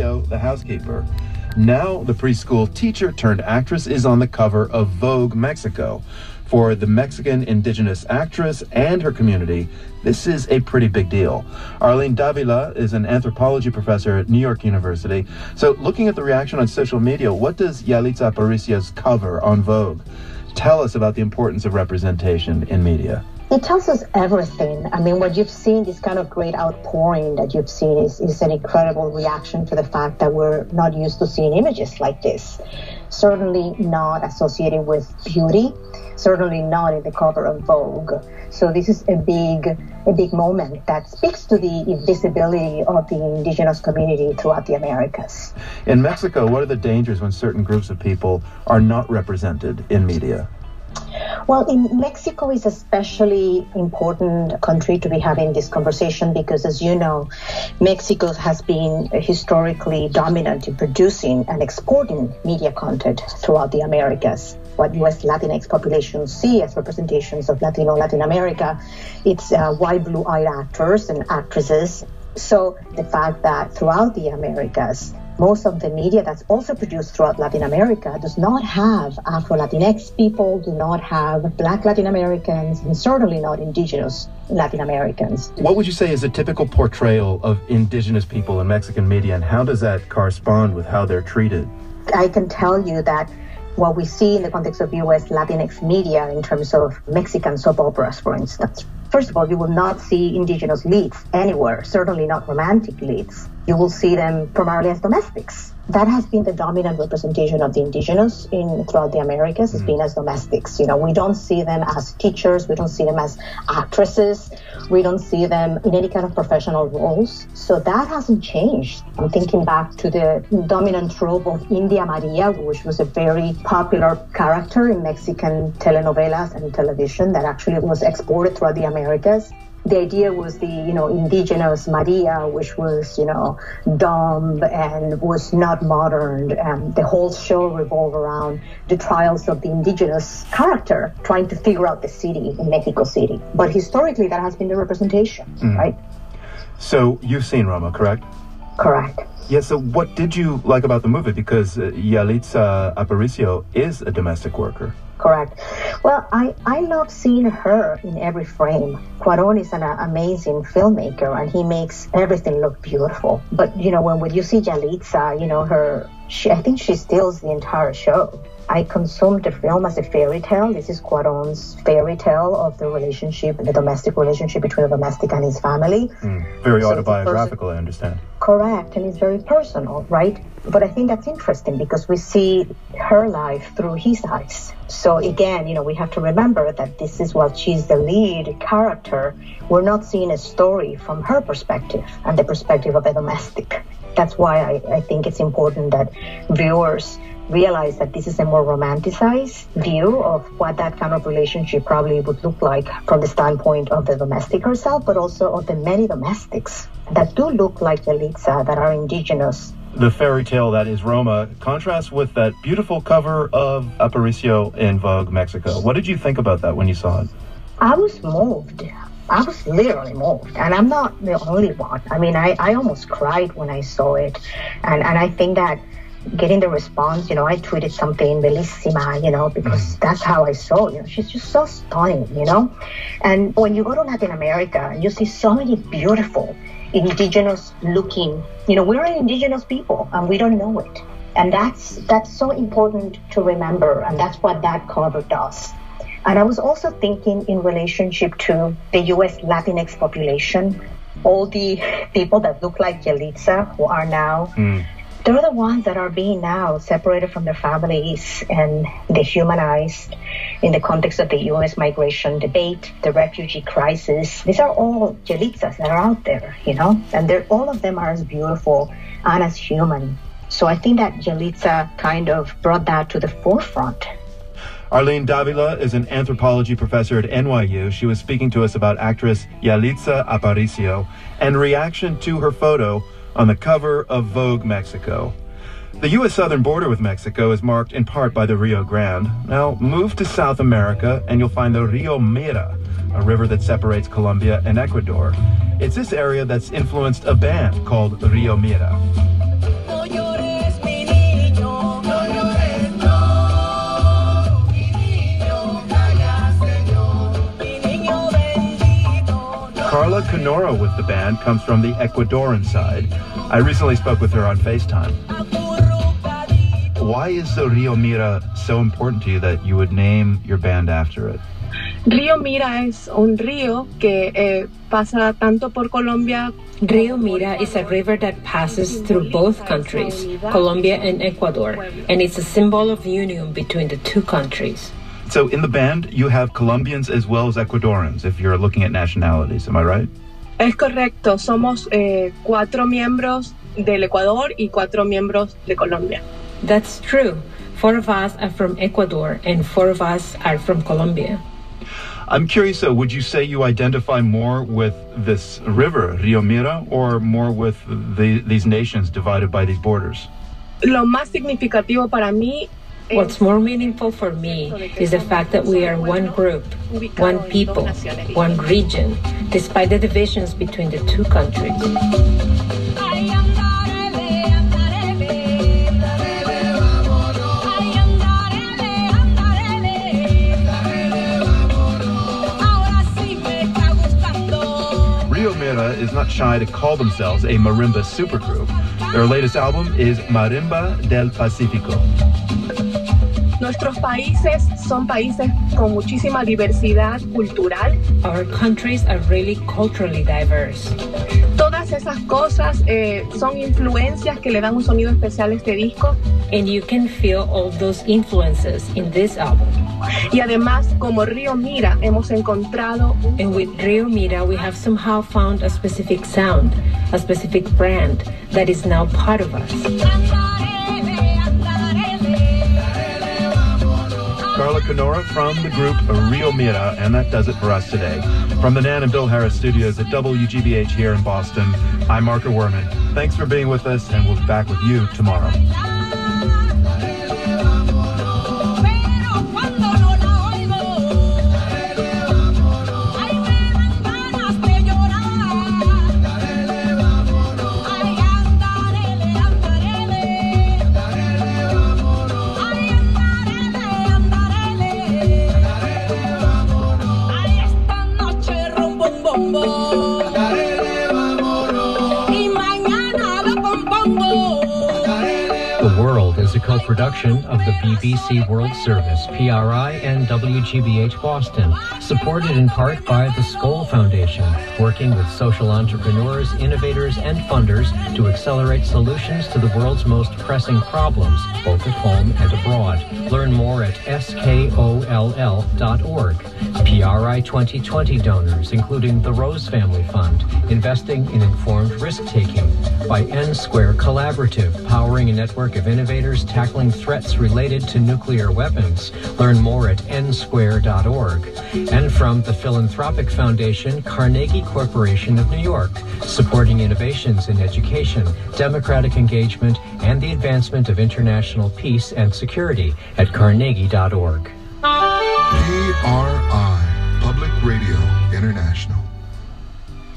The housekeeper. Now, the preschool teacher turned actress is on the cover of Vogue Mexico. For the Mexican indigenous actress and her community, this is a pretty big deal. Arlene Davila is an anthropology professor at New York University. So, looking at the reaction on social media, what does Yalitza Aparicio's cover on Vogue tell us about the importance of representation in media? It tells us everything. I mean, what you've seen, this kind of great outpouring that you've seen, is, is an incredible reaction to the fact that we're not used to seeing images like this. Certainly not associated with beauty, certainly not in the cover of Vogue. So this is a big, a big moment that speaks to the visibility of the indigenous community throughout the Americas. In Mexico, what are the dangers when certain groups of people are not represented in media? Well, in Mexico is especially important country to be having this conversation because, as you know, Mexico has been historically dominant in producing and exporting media content throughout the Americas. What U.S. Latinx populations see as representations of Latino Latin America, it's uh, white, blue-eyed actors and actresses. So the fact that throughout the Americas, most of the media that's also produced throughout Latin America does not have Afro Latinx people, do not have Black Latin Americans, and certainly not Indigenous Latin Americans. What would you say is a typical portrayal of Indigenous people in Mexican media, and how does that correspond with how they're treated? I can tell you that what we see in the context of US Latinx media in terms of Mexican soap operas, for instance. First of all, you will not see indigenous leads anywhere, certainly not romantic leads you will see them primarily as domestics. That has been the dominant representation of the indigenous in throughout the Americas. Has mm. been as domestics. You know, we don't see them as teachers. We don't see them as actresses. We don't see them in any kind of professional roles. So that hasn't changed. I'm thinking back to the dominant trope of India Maria, which was a very popular character in Mexican telenovelas and television that actually was exported throughout the Americas the idea was the you know indigenous Maria, which was you know dumb and was not modern. And the whole show revolved around the trials of the indigenous character trying to figure out the city in Mexico City. But historically, that has been the representation, mm. right? So you've seen Roma, correct? Correct. Yeah. So what did you like about the movie? Because uh, Yalitza Aparicio is a domestic worker correct. Well, I, I love seeing her in every frame. Cuaron is an amazing filmmaker and he makes everything look beautiful. But, you know, when, when you see Yalitza, you know, her, she, I think she steals the entire show. I consumed the film as a fairy tale. This is Cuaron's fairy tale of the relationship, the domestic relationship between a domestic and his family. Mm, very so autobiographical, I understand. Correct, and it's very personal, right? But I think that's interesting because we see her life through his eyes. So again, you know, we have to remember that this is while she's the lead character, we're not seeing a story from her perspective and the perspective of a domestic. That's why I, I think it's important that viewers realize that this is a more romanticized view of what that kind of relationship probably would look like from the standpoint of the domestic herself, but also of the many domestics that do look like Yalitza uh, that are indigenous. The fairy tale that is Roma contrasts with that beautiful cover of Aparicio in Vogue Mexico. What did you think about that when you saw it? I was moved. I was literally moved. And I'm not the only one. I mean, I, I almost cried when I saw it. And, and I think that getting the response, you know, I tweeted something bellissima, you know, because mm-hmm. that's how I saw, you know, she's just so stunning, you know. And when you go to Latin America, you see so many beautiful indigenous looking, you know, we're an indigenous people and we don't know it. And that's that's so important to remember and that's what that cover does. And I was also thinking in relationship to the US Latinx population, all the people that look like Yalitza who are now mm they're the ones that are being now separated from their families and dehumanized in the context of the U.S. migration debate, the refugee crisis. These are all Yalitzas that are out there, you know, and they're, all of them are as beautiful and as human. So I think that Yalitza kind of brought that to the forefront. Arlene Davila is an anthropology professor at NYU. She was speaking to us about actress Yalitza Aparicio and reaction to her photo on the cover of Vogue Mexico. The U.S. southern border with Mexico is marked in part by the Rio Grande. Now, move to South America and you'll find the Rio Mira, a river that separates Colombia and Ecuador. It's this area that's influenced a band called Rio Mira. Karla Kanora with the band comes from the Ecuadorian side. I recently spoke with her on FaceTime. Why is the Rio Mira so important to you that you would name your band after it? Río Mira es un río que eh, pasa tanto por Colombia. Rio Mira is a river that passes through both countries, Colombia and Ecuador, and it's a symbol of union between the two countries. So in the band, you have Colombians as well as Ecuadorians, if you're looking at nationalities. Am I right? Es correcto. Somos eh, cuatro miembros del Ecuador y cuatro miembros de Colombia. That's true. Four of us are from Ecuador and four of us are from Colombia. I'm curious though, would you say you identify more with this river, Rio Mira, or more with the, these nations divided by these borders? Lo más significativo para mí What's more meaningful for me is the fact that we are one group, one people, one region, despite the divisions between the two countries. Rio Mira is not shy to call themselves a marimba supergroup. Their latest album is Marimba del Pacifico. Nuestros países son países con muchísima diversidad cultural. Our countries are really culturally diverse. Todas esas cosas eh, son influencias que le dan un sonido especial a este disco. And you can feel all those influences in this album. Y además, como Río Mira, hemos encontrado And with Rio Mira, we have somehow found a specific sound, a specific brand that is now part of us. Kanora from the group Rio Mira, and that does it for us today. From the Nan and Bill Harris studios at WGBH here in Boston, I'm Marco Werman. Thanks for being with us, and we'll be back with you tomorrow. World Service, PRI, and WGBH Boston, supported in part by the Skoll Foundation, working with social entrepreneurs, innovators, and funders to accelerate solutions to the world's most pressing problems, both at home and abroad. Learn more at skoll.org. PRI 2020 donors, including the Rose Family Fund, investing in informed risk-taking, by N Square Collaborative, powering a network of innovators tackling threats related to nuclear weapons. Learn more at nsquare.org. And from the Philanthropic Foundation, Carnegie Corporation of New York, supporting innovations in education, democratic engagement, and the advancement of international peace and security at carnegie.org. PRI, Public Radio International.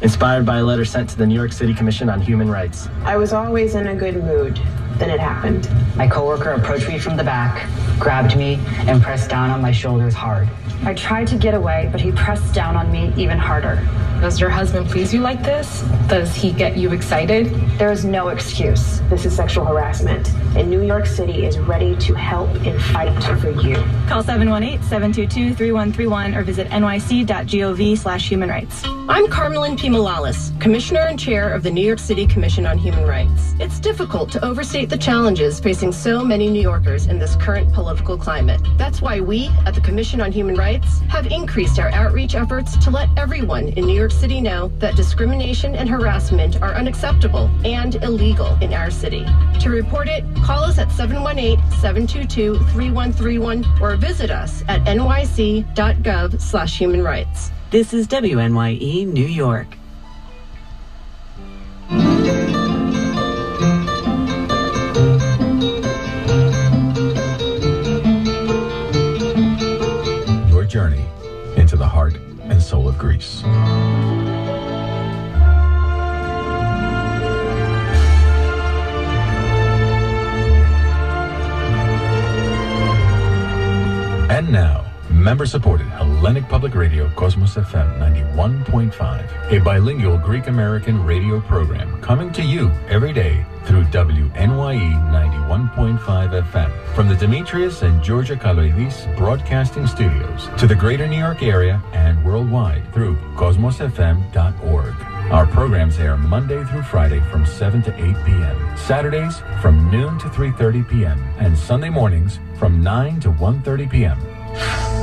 Inspired by a letter sent to the New York City Commission on Human Rights. I was always in a good mood. Then it happened. My coworker approached me from the back, grabbed me, and pressed down on my shoulders hard. I tried to get away, but he pressed down on me even harder. Does your husband please you like this? Does he get you excited? There is no excuse. This is sexual harassment, and New York City is ready to help and fight for you. Call 718-722-3131 or visit nyc.gov slash human rights. I'm Carmelyn P. Malalis, Commissioner and Chair of the New York City Commission on Human Rights. It's difficult to overstate the challenges facing so many New Yorkers in this current political climate. That's why we, at the Commission on Human Rights, have increased our outreach efforts to let everyone in New York City know that discrimination and harassment are unacceptable and illegal in our city. To report it, call us at 718-722-3131 or visit us at nyc.gov slash human rights. This is WNYE New York. Your journey into the heart and soul of Greece. And now, member supported Hellenic Public Radio Cosmos FM 91.5, a bilingual Greek American radio program coming to you every day through WNYE 91.5 FM from the Demetrius and Georgia Kaloidis Broadcasting Studios to the greater New York area and worldwide through cosmosfm.org. Our programs air Monday through Friday from 7 to 8 p.m., Saturdays from noon to 3:30 p.m., and Sunday mornings from 9 to 1:30 p.m.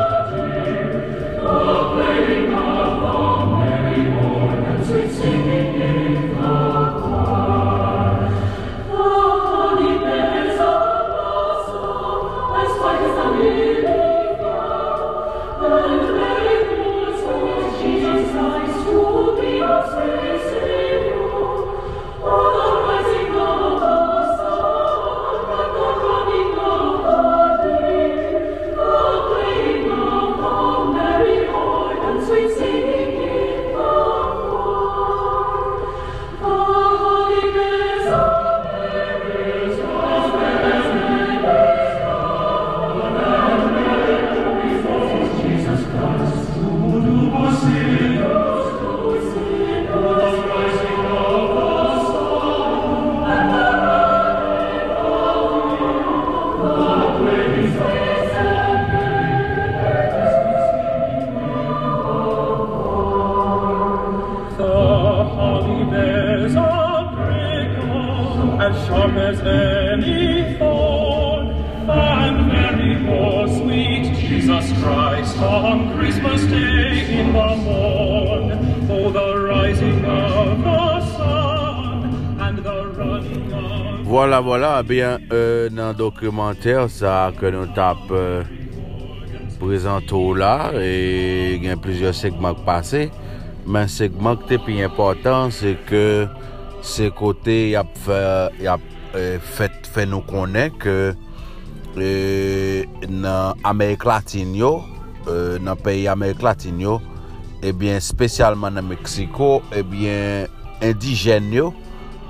Voilà, voilà, bien, euh, nan dokumenter sa ke nou tap euh, prezento la e gen plizye segman k pase men segman k te pi important se ke se kote yap fet fè nou konen ke e, nan Amerik Latin yo e, nan peyi Amerik Latin yo eh ebyen spesyalman nan Meksiko ebyen eh indijen yo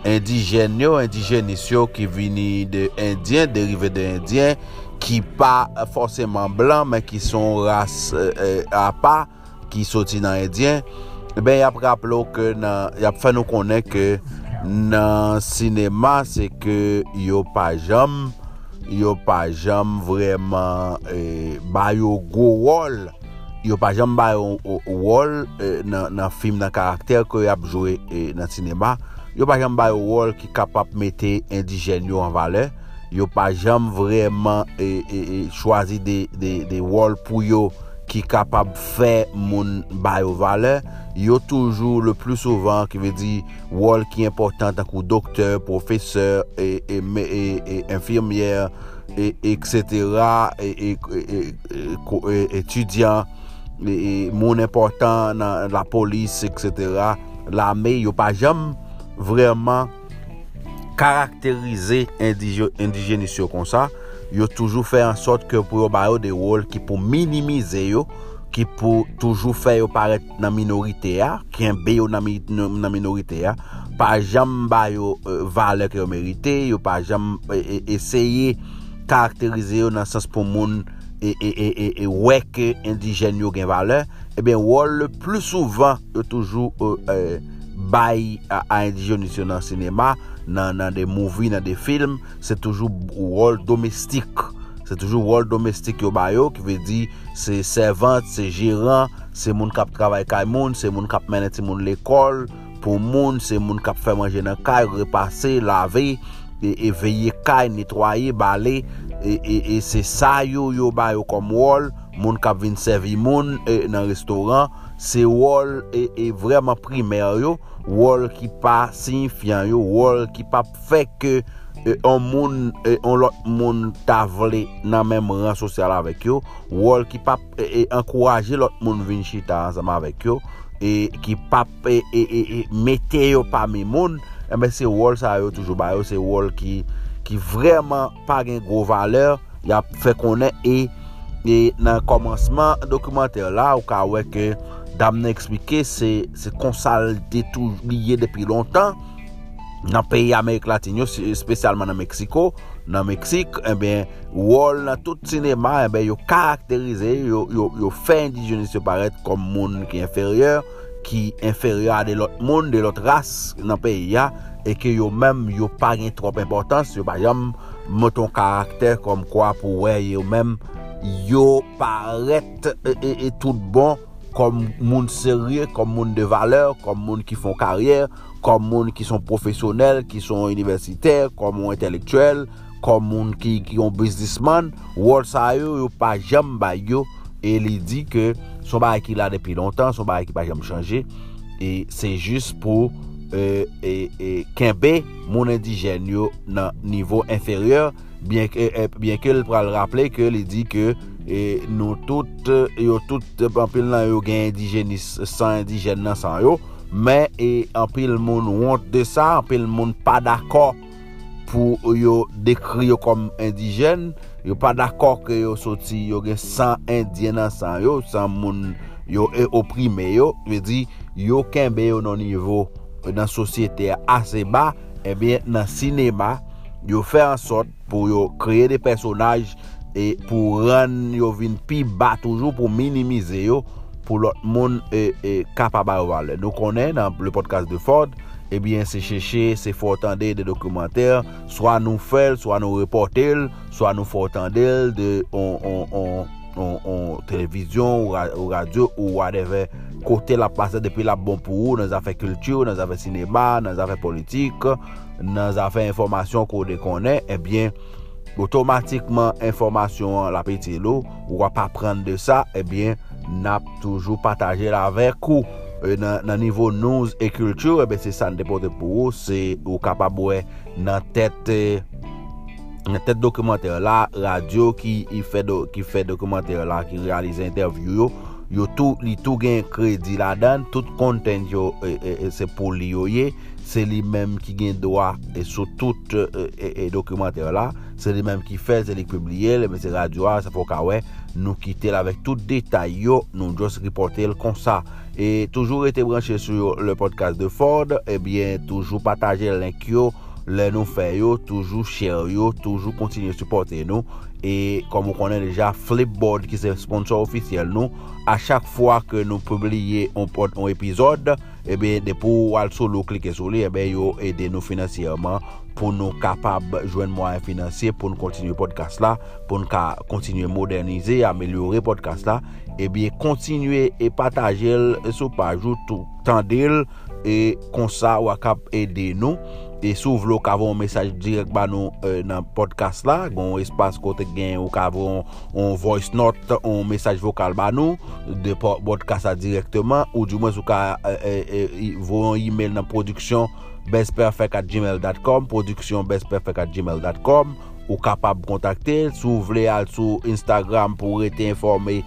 indijen yo, indijenis yo ki vini de indyen, derive de indyen, ki pa fosèman blan, men ki son ras euh, euh, apa, ki soti nan indyen, ben yap rap lo ke nan, yap fè nou konen ke nan sinema se ke yo pa jam, yo pa jam vreman eh, bayo go wol, yo pa jam bayo euh, wol eh, nan, nan film nan karakter ke yap jowe eh, nan sinema, yo pa jam bay wol ki kapap mette indijen yo an vale, yo pa jam vreman e, e, e chwazi de, de, de wol pou yo ki kapap fe moun bay yo vale, yo toujou le plus souvan ki ve di wol ki important tankou doktor, profeseur, e, e, e, e infirmier, e, etc., etudyan, moun important nan la polis, etc., la me yo pa jam vreman karakterize indijenis yo kon sa, yo toujou fè an sot ke pou yo bayo de wol ki pou minimize yo, ki pou toujou fè yo paret nan minorite ya, ki en be yo nan, nan minorite ya, pa jam bayo uh, vale ki yo merite, yo pa jam e, e, eseye karakterize yo nan sens pou moun e, e, e, e weke indijen yo gen vale, e ben wol le plus souvan yo toujou... Uh, uh, bay a, a indijonisyon nan sinema, nan, nan de mouvi, nan de film, se toujou wol domestik. Se toujou wol domestik yo bayo, ki ve di se servant, se jiran, se moun kap travay kay moun, se moun kap menen ti moun l'ekol, pou moun, se moun kap fè manje nan kay, repase, lave, e, e veye kay, netwaye, bale, e, e, e se sa yo yo bayo kom wol, moun kap vin servi moun e, nan restoran, se wol e, e vreman primer yo, wol ki pa signifian yo, wol ki pa fe ke e, on moun, e, on lot moun tavle nan menm ran sosyal avek yo, wol ki pa e, e ankoraje lot moun vin chita ansama avek yo, e ki pa e, e, mete yo pa mi moun, eme se wol sa yo toujou ba yo, se wol ki, ki vreman pa gen gro valeur, ya fe konen e, e nan komansman dokumenter la ou ka weke dam nan eksplike, se, se konsal detou liye depi lontan, nan peyi Amerik Latinyo, spesyalman nan Meksiko, nan Meksik, eh ebyen, wol nan tout sinema, eh ebyen, yo karakterize, yo, yo, yo fe indijenis yo paret kom moun ki inferyor, ki inferyor a de lot moun, de lot ras nan peyi ya, e ke yo menm yo pa gen trop importans, yo bayam moton karakter kom kwa pou we, yo menm yo paret e, e, e tout bon, kom moun serye, kom moun de valeur, kom moun ki fon karyer, kom moun ki son profesyonel, ki son universiter, kom moun intelektuel, kom moun ki, ki yon businessman, wòl sa yo yo pa jam ba yo, e li di ke son ba ki la depi lontan, son ba ki pa jam chanje, e se jist pou e, euh, e, e, kenbe moun indijen yo nan nivou inferyor, bien ke, euh, bien ke l pral rappele ke li di ke e nou tout yo tout anpil nan yo gen indijenis san indijen nan san yo men e anpil moun wont de sa anpil moun pa d'akor pou yo dekri yo kom indijen yo pa d'akor ke yo soti yo gen san indijen nan san yo san moun yo e oprime yo ve di yo kenbe yo nan nivou nan sosyete ase ba ebyen nan sinema yo fe ansot pou yo kreye de personaj e pou ran yo vin pi ba toujou pou minimize yo pou lot moun e, e kapaba yo vale. Nou konen nan le podcast de Ford, ebyen se cheche, se fotande de dokumenter, swa nou fel, swa nou reportel, swa nou fotande de on, on, on, on televizyon ou radyo ou whatever kote la pase depi la bon pou ou nan zafè kultur, nan zafè sinema, nan zafè politik, nan zafè informasyon kou de konen, ebyen otomatikman informasyon la peti lo, ou wap apren de sa, ebyen nap toujou pataje la vek ou. E nan, nan nivou nouz e kultur, ebyen se san depote pou ou, se ou kapabwe nan tete nan tete dokumenter la, radio ki, do, ki fe dokumenter la, ki realize interview yo, yo tou, li tou gen kredi la dan, tout konten yo e, e, e se pou li yo ye, se li menm ki gen doa e sou tout e, e, e, e dokumenter la, se li menm ki fez, se li publie, le mese radyo a, se fok awe, nou kite la vek tout detay yo, nou jos ripote l kon sa. E toujou rete branche sou le podcast de Ford, ebyen toujou pataje link yo, le nou fe yo, toujou share yo, toujou kontinye supporte nou, e komon konen deja Flipboard ki se sponsor ofisyel nou, a chak fwa ke nou publie on, on epizod, Eh ebe depo al solo klike sou li, ebe eh yo ede nou finansiyerman pou nou kapab jwen mwen finansye pou nou kontinye podcast la, pou nou ka kontinye modernize, amelyore podcast la, ebe eh kontinye e patajel sou pajou tout tan del, e konsa wakap ede nou, E sou vlo kavon mesaj direk ba nou euh, nan podcast la, gon espas kote gen ou kavon on voice note, on mesaj vokal ba nou, de podcast la direktman, ou di mwen sou ka euh, euh, euh voyon email nan produksyon bestperfect.gmail.com, produksyon bestperfect.gmail.com, ou kapab kontakte, sou vle al sou Instagram pou rete informe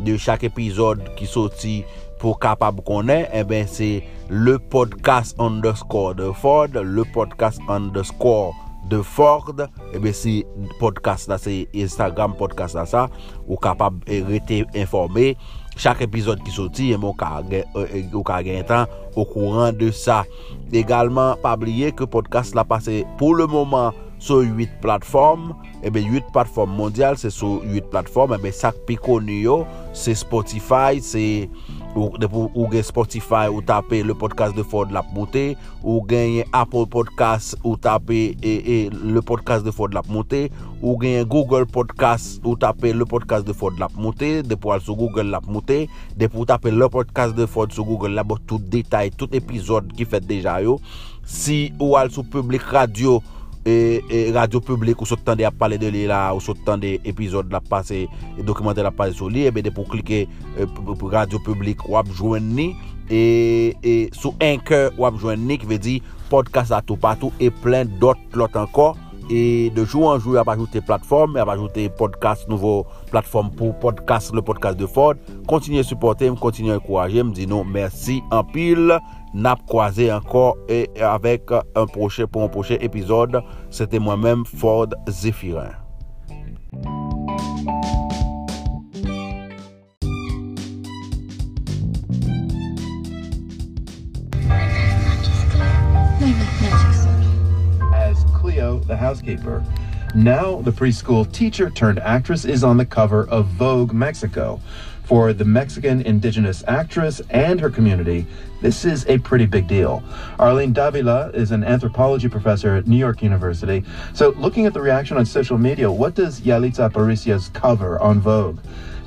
de chak epizod ki soti pour capable connaître, eh ben c'est le podcast underscore de Ford, le podcast underscore de Ford, eh ben si podcast là, c'est Instagram podcast là ça, ou capable rester informé. Chaque épisode qui sortit, eh ben, ou ka euh, temps au courant de ça. Également, pas oublier que podcast là passé pour le moment sur 8 plateformes. Eh bien, 8 plateformes mondiales, c'est sur 8 plateformes. Eh bien, ça qui est c'est Spotify, c'est Ou, ou gen Spotify ou tape le podcast de Ford Lap Monte Ou gen Apple Podcast ou tape e, e, le podcast de Ford Lap Monte Ou gen Google Podcast ou tape le podcast de Ford Lap Monte Depo al sou Google Lap Monte Depo ou tape le podcast de Ford sou Google Lap Tout detay, tout epizod ki fet deja yo. Si ou al sou Public Radio ou et, radio publique ou sortant à parler de lui là ou sortant des épisodes la passer e documentaire la passer sur lui et bien pour cliquer e, radio publique ou joindre et, et sous un cœur ou joindre qui veut dire podcast à tout partout et plein d'autres l'autre encore et de jour en jour, il a ajouté plateforme, il a ajouté podcast, nouveau plateforme pour podcast, le podcast de Ford. Continuez à supporter, continuez à encourager, me dit non, merci en pile n'a croisé encore et avec un prochain pour un prochain épisode. C'était moi-même Ford Zephyrin. As Cleo, the housekeeper. Now, the preschool teacher turned actress is on the cover of Vogue Mexico, For the Mexican indigenous actress and her community, this is a pretty big deal. Arlene Davila is an anthropology professor at New York University. So, looking at the reaction on social media, what does Yalitza Aparicio's cover on Vogue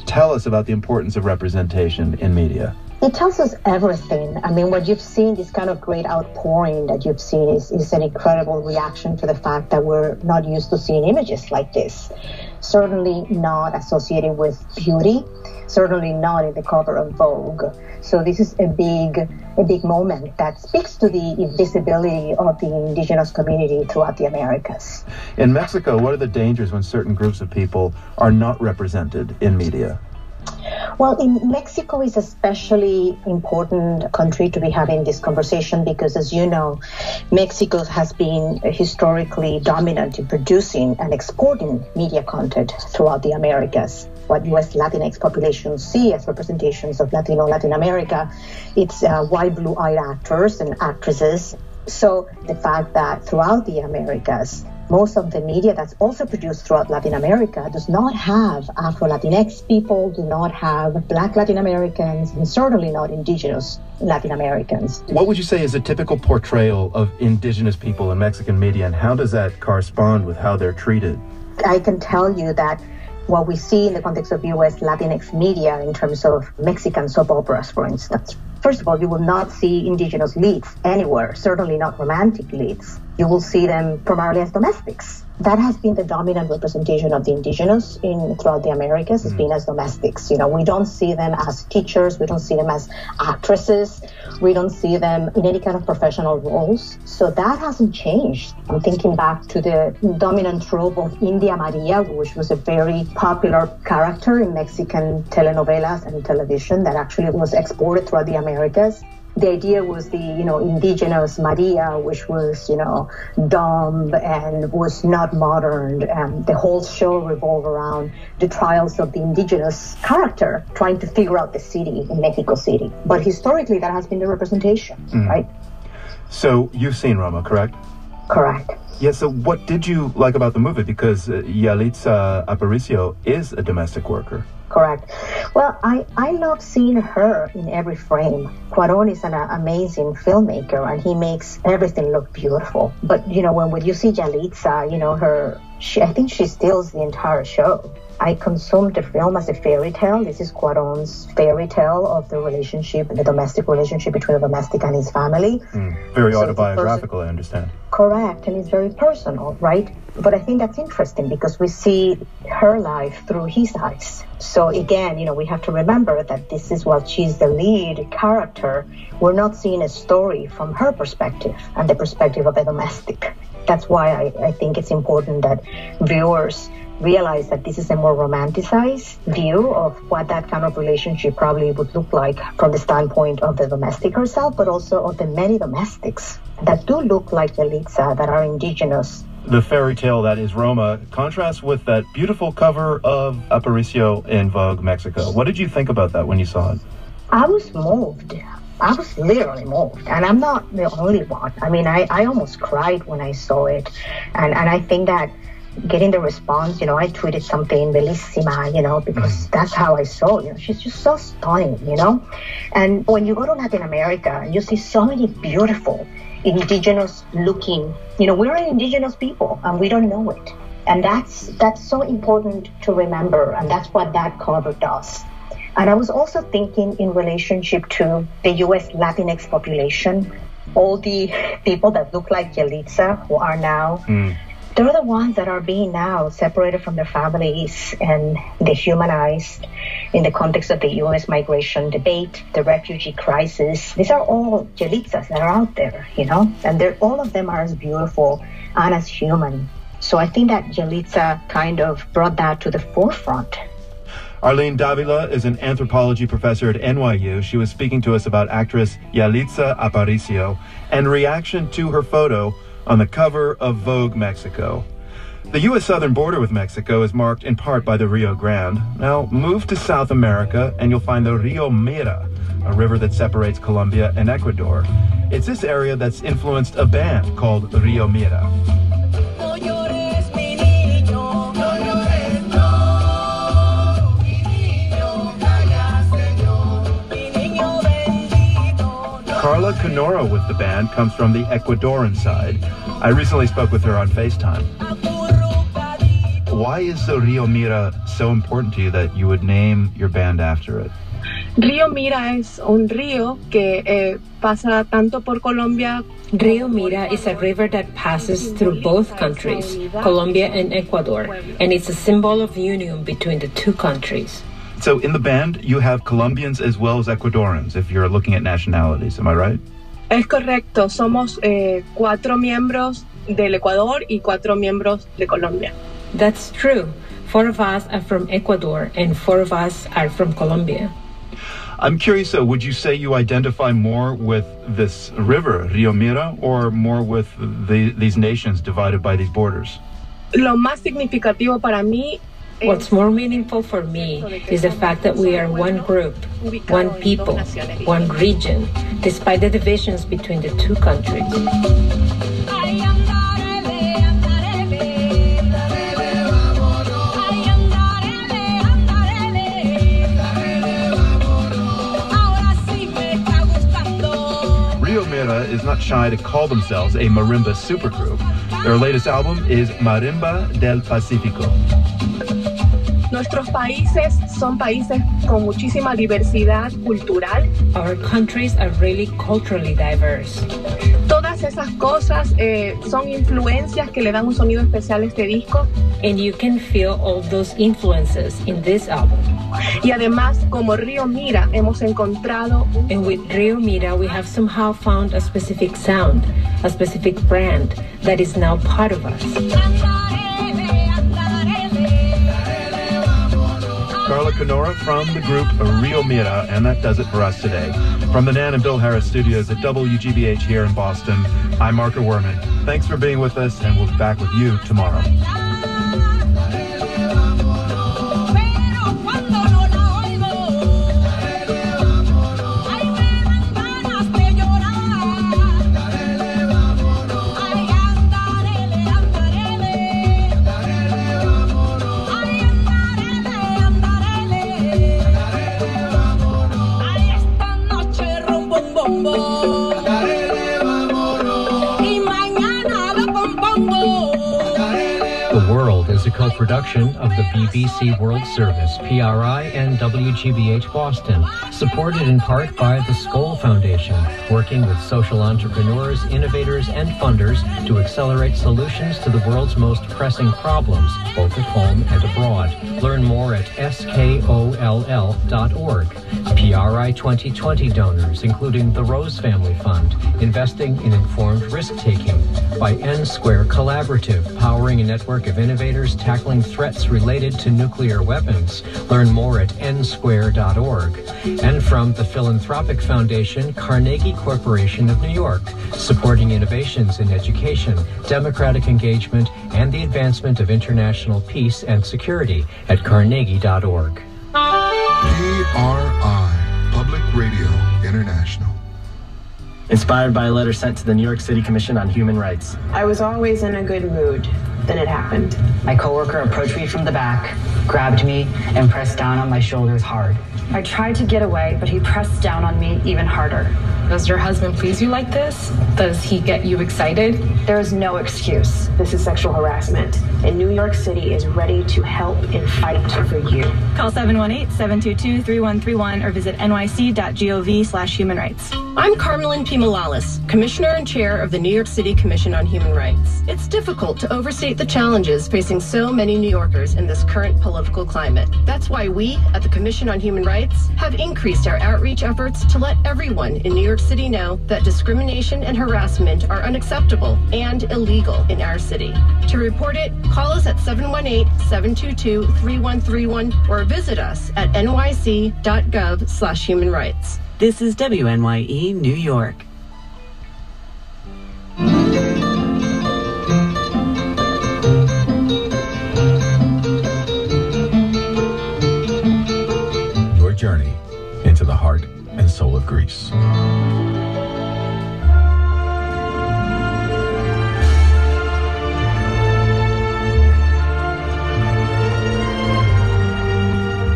tell us about the importance of representation in media? It tells us everything. I mean, what you've seen, this kind of great outpouring that you've seen, is, is an incredible reaction to the fact that we're not used to seeing images like this. Certainly not associated with beauty, certainly not in the cover of Vogue. So this is a big, a big moment that speaks to the visibility of the indigenous community throughout the Americas. In Mexico, what are the dangers when certain groups of people are not represented in media? Well, in Mexico is especially important country to be having this conversation because, as you know, Mexico has been historically dominant in producing and exporting media content throughout the Americas. What U.S. Latinx populations see as representations of Latino Latin America, it's uh, white, blue-eyed actors and actresses. So the fact that throughout the Americas, most of the media that's also produced throughout Latin America does not have Afro Latinx people, do not have Black Latin Americans, and certainly not Indigenous Latin Americans. What would you say is a typical portrayal of Indigenous people in Mexican media, and how does that correspond with how they're treated? I can tell you that what we see in the context of US Latinx media in terms of Mexican soap operas, for instance. First of all, you will not see indigenous leads anywhere, certainly not romantic leads you will see them primarily as domestics. That has been the dominant representation of the indigenous in throughout the Americas. Has mm. been as domestics. You know, we don't see them as teachers. We don't see them as actresses. We don't see them in any kind of professional roles. So that hasn't changed. I'm thinking back to the dominant trope of India Maria, which was a very popular character in Mexican telenovelas and television that actually was exported throughout the Americas the idea was the you know indigenous Maria, which was you know dumb and was not modern. And the whole show revolved around the trials of the indigenous character trying to figure out the city in Mexico City. But historically, that has been the representation, mm. right? So you've seen Roma, correct? Correct. Yeah. So what did you like about the movie? Because uh, Yalitza Aparicio is a domestic worker correct. Well, I, I love seeing her in every frame. Cuaron is an amazing filmmaker and he makes everything look beautiful. But, you know, when, when you see Yalitza, you know, her, she, I think she steals the entire show. I consumed the film as a fairy tale. This is Cuaron's fairy tale of the relationship, the domestic relationship between a domestic and his family. Mm, very so autobiographical, I understand. Correct, and it's very personal, right? But I think that's interesting because we see her life through his eyes. So again, you know, we have to remember that this is while she's the lead character, we're not seeing a story from her perspective and the perspective of a domestic. That's why I, I think it's important that viewers realize that this is a more romanticized view of what that kind of relationship probably would look like from the standpoint of the domestic herself, but also of the many domestics that do look like Yalitza uh, that are indigenous. The fairy tale that is Roma contrasts with that beautiful cover of Aparicio in Vogue Mexico. What did you think about that when you saw it? I was moved. I was literally moved. And I'm not the only one. I mean, I, I almost cried when I saw it. And, and I think that getting the response, you know, I tweeted something bellissima, you know, because mm-hmm. that's how I saw, you know, she's just so stunning, you know. And when you go to Latin America, you see so many beautiful indigenous looking, you know, we're an indigenous people and we don't know it. And that's that's so important to remember and that's what that cover does. And I was also thinking in relationship to the US Latinx population, all the people that look like Yalitza who are now mm they're the ones that are being now separated from their families and dehumanized in the context of the U.S. migration debate, the refugee crisis. These are all Yalitzas that are out there, you know, and they're, all of them are as beautiful and as human. So I think that Yalitza kind of brought that to the forefront. Arlene Davila is an anthropology professor at NYU. She was speaking to us about actress Yalitza Aparicio and reaction to her photo on the cover of Vogue Mexico. The U.S. southern border with Mexico is marked in part by the Rio Grande. Now, move to South America and you'll find the Rio Mira, a river that separates Colombia and Ecuador. It's this area that's influenced a band called Rio Mira. Karla Kanora with the band comes from the Ecuadorian side. I recently spoke with her on FaceTime. Why is the Rio Mira so important to you that you would name your band after it? Río Mira es un río que eh, pasa tanto por Colombia. Rio Mira is a river that passes through both countries, Colombia and Ecuador, and it's a symbol of union between the two countries. So in the band, you have Colombians as well as Ecuadorians, if you're looking at nationalities. Am I right? Es correcto. Somos eh, cuatro miembros del Ecuador y cuatro miembros de Colombia. That's true. Four of us are from Ecuador and four of us are from Colombia. I'm curious though, would you say you identify more with this river, Rio Mira, or more with the, these nations divided by these borders? Lo más significativo para mí What's more meaningful for me is the fact that we are one group, one people, one region, despite the divisions between the two countries. Rio Mira is not shy to call themselves a marimba supergroup. Their latest album is Marimba del Pacifico. Nuestros países son países con muchísima diversidad cultural. Our countries are really culturally diverse. Todas esas cosas eh, son influencias que le dan un sonido especial a este disco. And you can feel all those influences in this album. Y además, como Río Mira, hemos encontrado. And with Río Mira, we have somehow found a specific sound, a specific brand that is now part of us. Karla Kanora from the group Rio Mira, and that does it for us today. From the Nan and Bill Harris studios at WGBH here in Boston, I'm Marco Werman. Thanks for being with us, and we'll be back with you tomorrow. Is a co-production of the BBC World Service, PRI, and WGBH Boston, supported in part by the Skoll Foundation, working with social entrepreneurs, innovators, and funders to accelerate solutions to the world's most pressing problems, both at home and abroad. Learn more at skoll.org. PRI 2020 donors, including the Rose Family Fund, investing in informed risk-taking, by N Square Collaborative, powering a network of innovators tackling threats related to nuclear weapons. Learn more at nsquare.org. And from the Philanthropic Foundation, Carnegie Corporation of New York, supporting innovations in education, democratic engagement, and the advancement of international peace and security at carnegie.org. PRI, Radio International. Inspired by a letter sent to the New York City Commission on Human Rights. I was always in a good mood. Then it happened. My coworker approached me from the back, grabbed me, and pressed down on my shoulders hard. I tried to get away, but he pressed down on me even harder. Does your husband please you like this? Does he get you excited? There is no excuse. This is sexual harassment. And New York City is ready to help and fight for you. Call 718-722-3131 or visit nyc.gov slash human rights. I'm Carmelyn P. Malalis, Commissioner and Chair of the New York City Commission on Human Rights. It's difficult to overstate the challenges facing so many New Yorkers in this current political climate. That's why we, at the Commission on Human Rights, have increased our outreach efforts to let everyone in New York City know that discrimination and harassment are unacceptable and illegal in our city. To report it, call us at 718-722-3131 or visit us at nyc.gov slash human rights. This is WNYE New York. Greece.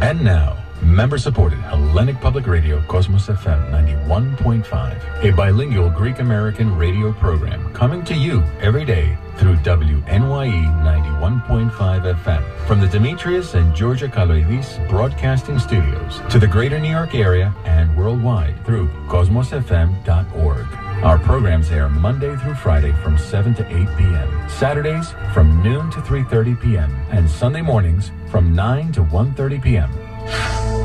And now, member supported Hellenic Public Radio, Cosmos FM 91.5, a bilingual Greek American radio program coming to you every day through WNYE 91.5 FM. From the Demetrius and Georgia Kaloidis Broadcasting Studios to the greater New York area and worldwide through cosmosfm.org. Our programs air Monday through Friday from 7 to 8 p.m., Saturdays from noon to 3.30 p.m., and Sunday mornings from 9 to 1.30 p.m.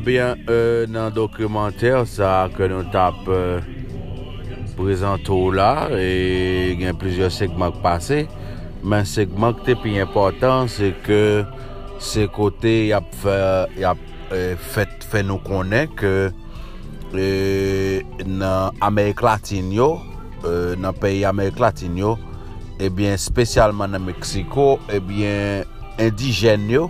bien euh, nan dokumenter sa ke nou tap euh, prezento la e gen plizye segman k pase men segman k te pi important se ke se kote yap fè yap euh, fè, fè nou konen ke euh, nan Amerik Latin yo euh, nan peyi Amerik Latin yo eh ebyen spesyalman nan Meksiko ebyen eh indijen yo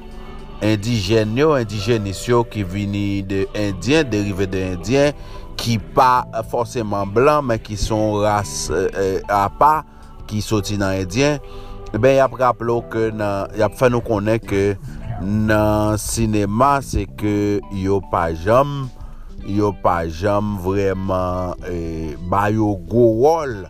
indijen yo, indijenis yo ki vini de indyen, derive de indyen, ki pa forceman blan, men ki son ras euh, apa, ki soti nan indyen, ben yap rap lo ke nan, yap fè nou konen ke nan sinema se ke yo pa jam, yo pa jam vreman eh, bayo go wol,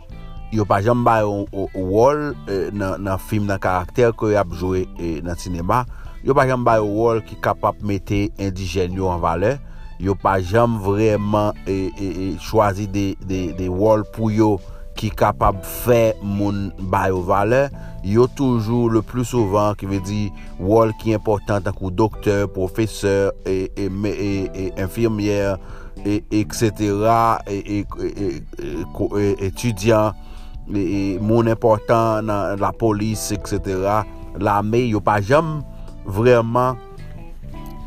yo pa jam bayo wol eh, nan, nan film nan karakter ke yap jowe eh, nan sinema, yo pa jam bay wol ki kapap mette indijen yo an vale, yo pa jam vreman e, e, e chwazi de, de, de wol pou yo ki kapap fe moun bay yo vale, yo toujou le plus souvan ki ve di wol ki important tankou doktor, profeseur, e, e, e, e infirmier, e, etc, etudyan, moun important nan la polis, etc, la me yo pa jam vreman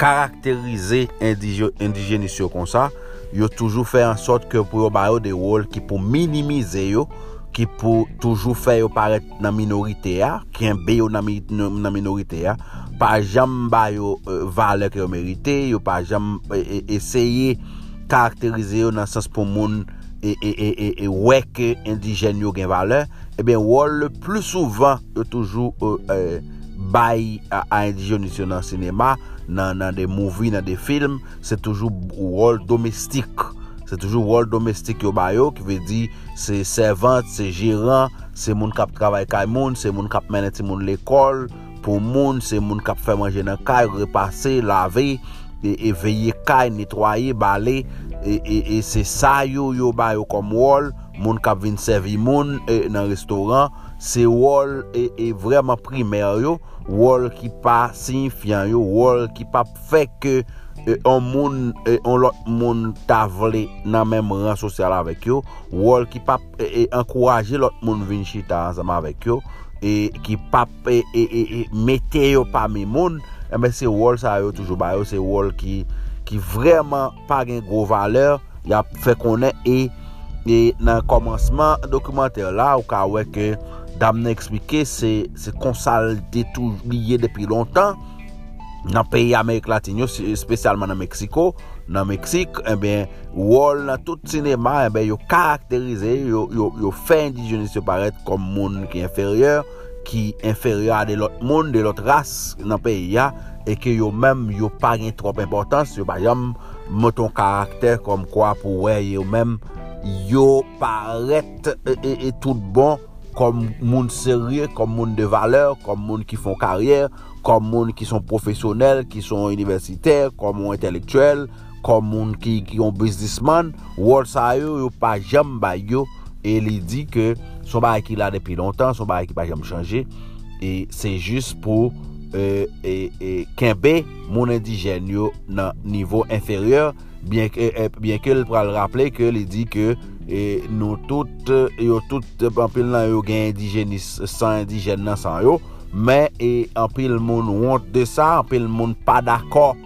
karakterize indijenis yo kon sa, yo toujou fè an sot ke pou yo bayo de wol ki pou minimize yo, ki pou toujou fè yo paret nan minorite ya, ki en be yo nan, nan minorite ya, pa jam bayo uh, vale ki yo merite, yo pa jam e, eseye karakterize yo nan euh, euh, sens pou moun e, e weke indijen yo gen vale, e eh ben wol le plus souvan yo toujou... Uh, uh, bay a, a indijen nan sinema, nan, nan de mouvi, nan de film, se toujou wol domestik. Se toujou wol domestik yo bayo, ki ve di se servant, se jiran, se moun kap travay kay moun, se moun kap menen ti moun l'ekol, pou moun, se moun kap fè manje nan kay, repase, lave, e, e veye kay, netwaye, bale, e, e, e se sa yo yo bayo kom wol, moun kap vin servi moun e, nan restoran, se wol e, e vreman primer yo, wol ki pa signifiyan yo, wol ki pa fek e, on moun, e, on lot moun tavle nan menm ran sosyal avek yo, wol ki pa e, enkouraje lot moun vin chita ansama avek yo, e, ki pa e, e, e, mete yo pa mi moun, eme se wol sa yo toujou ba yo, se wol ki, ki vreman pa gen gro valeur, ya fe konen e nan komansman dokumenter la ou ka weke dam nan eksplike, se, se konsal detou liye depi lontan, nan peyi Amerik Latinyo, spesyalman nan Meksiko, nan Meksik, ebyen, eh wol nan tout sinema, ebyen, eh yo karakterize, yo, yo, yo fe indijenis yo paret kom moun ki inferyor, ki inferyor a de lot moun, de lot ras nan peyi ya, e ke yo menm yo pa gen trop importans, yo bayam moton karakter kom kwa pou we yo menm yo paret e, e, e tout bon, kom moun serye, kom moun de valeur, kom moun ki fon karyer, kom moun ki son profesyonel, ki son universiter, kom moun intelektuel, kom moun ki, ki yon businessman, wòl sa yo yo pa jam ba yo, e li di ke son ba ki la depi lontan, son ba ki pa jam chanje, e se jist pou e, euh, e, e, kenbe moun indijen yo nan nivou inferyor, bien ke, euh, bien ke l pral rappele ke li di ke e nou tout yo tout anpil nan yo gen indijenis san indijen nan san yo men e anpil moun wont de sa anpil moun pa d'akor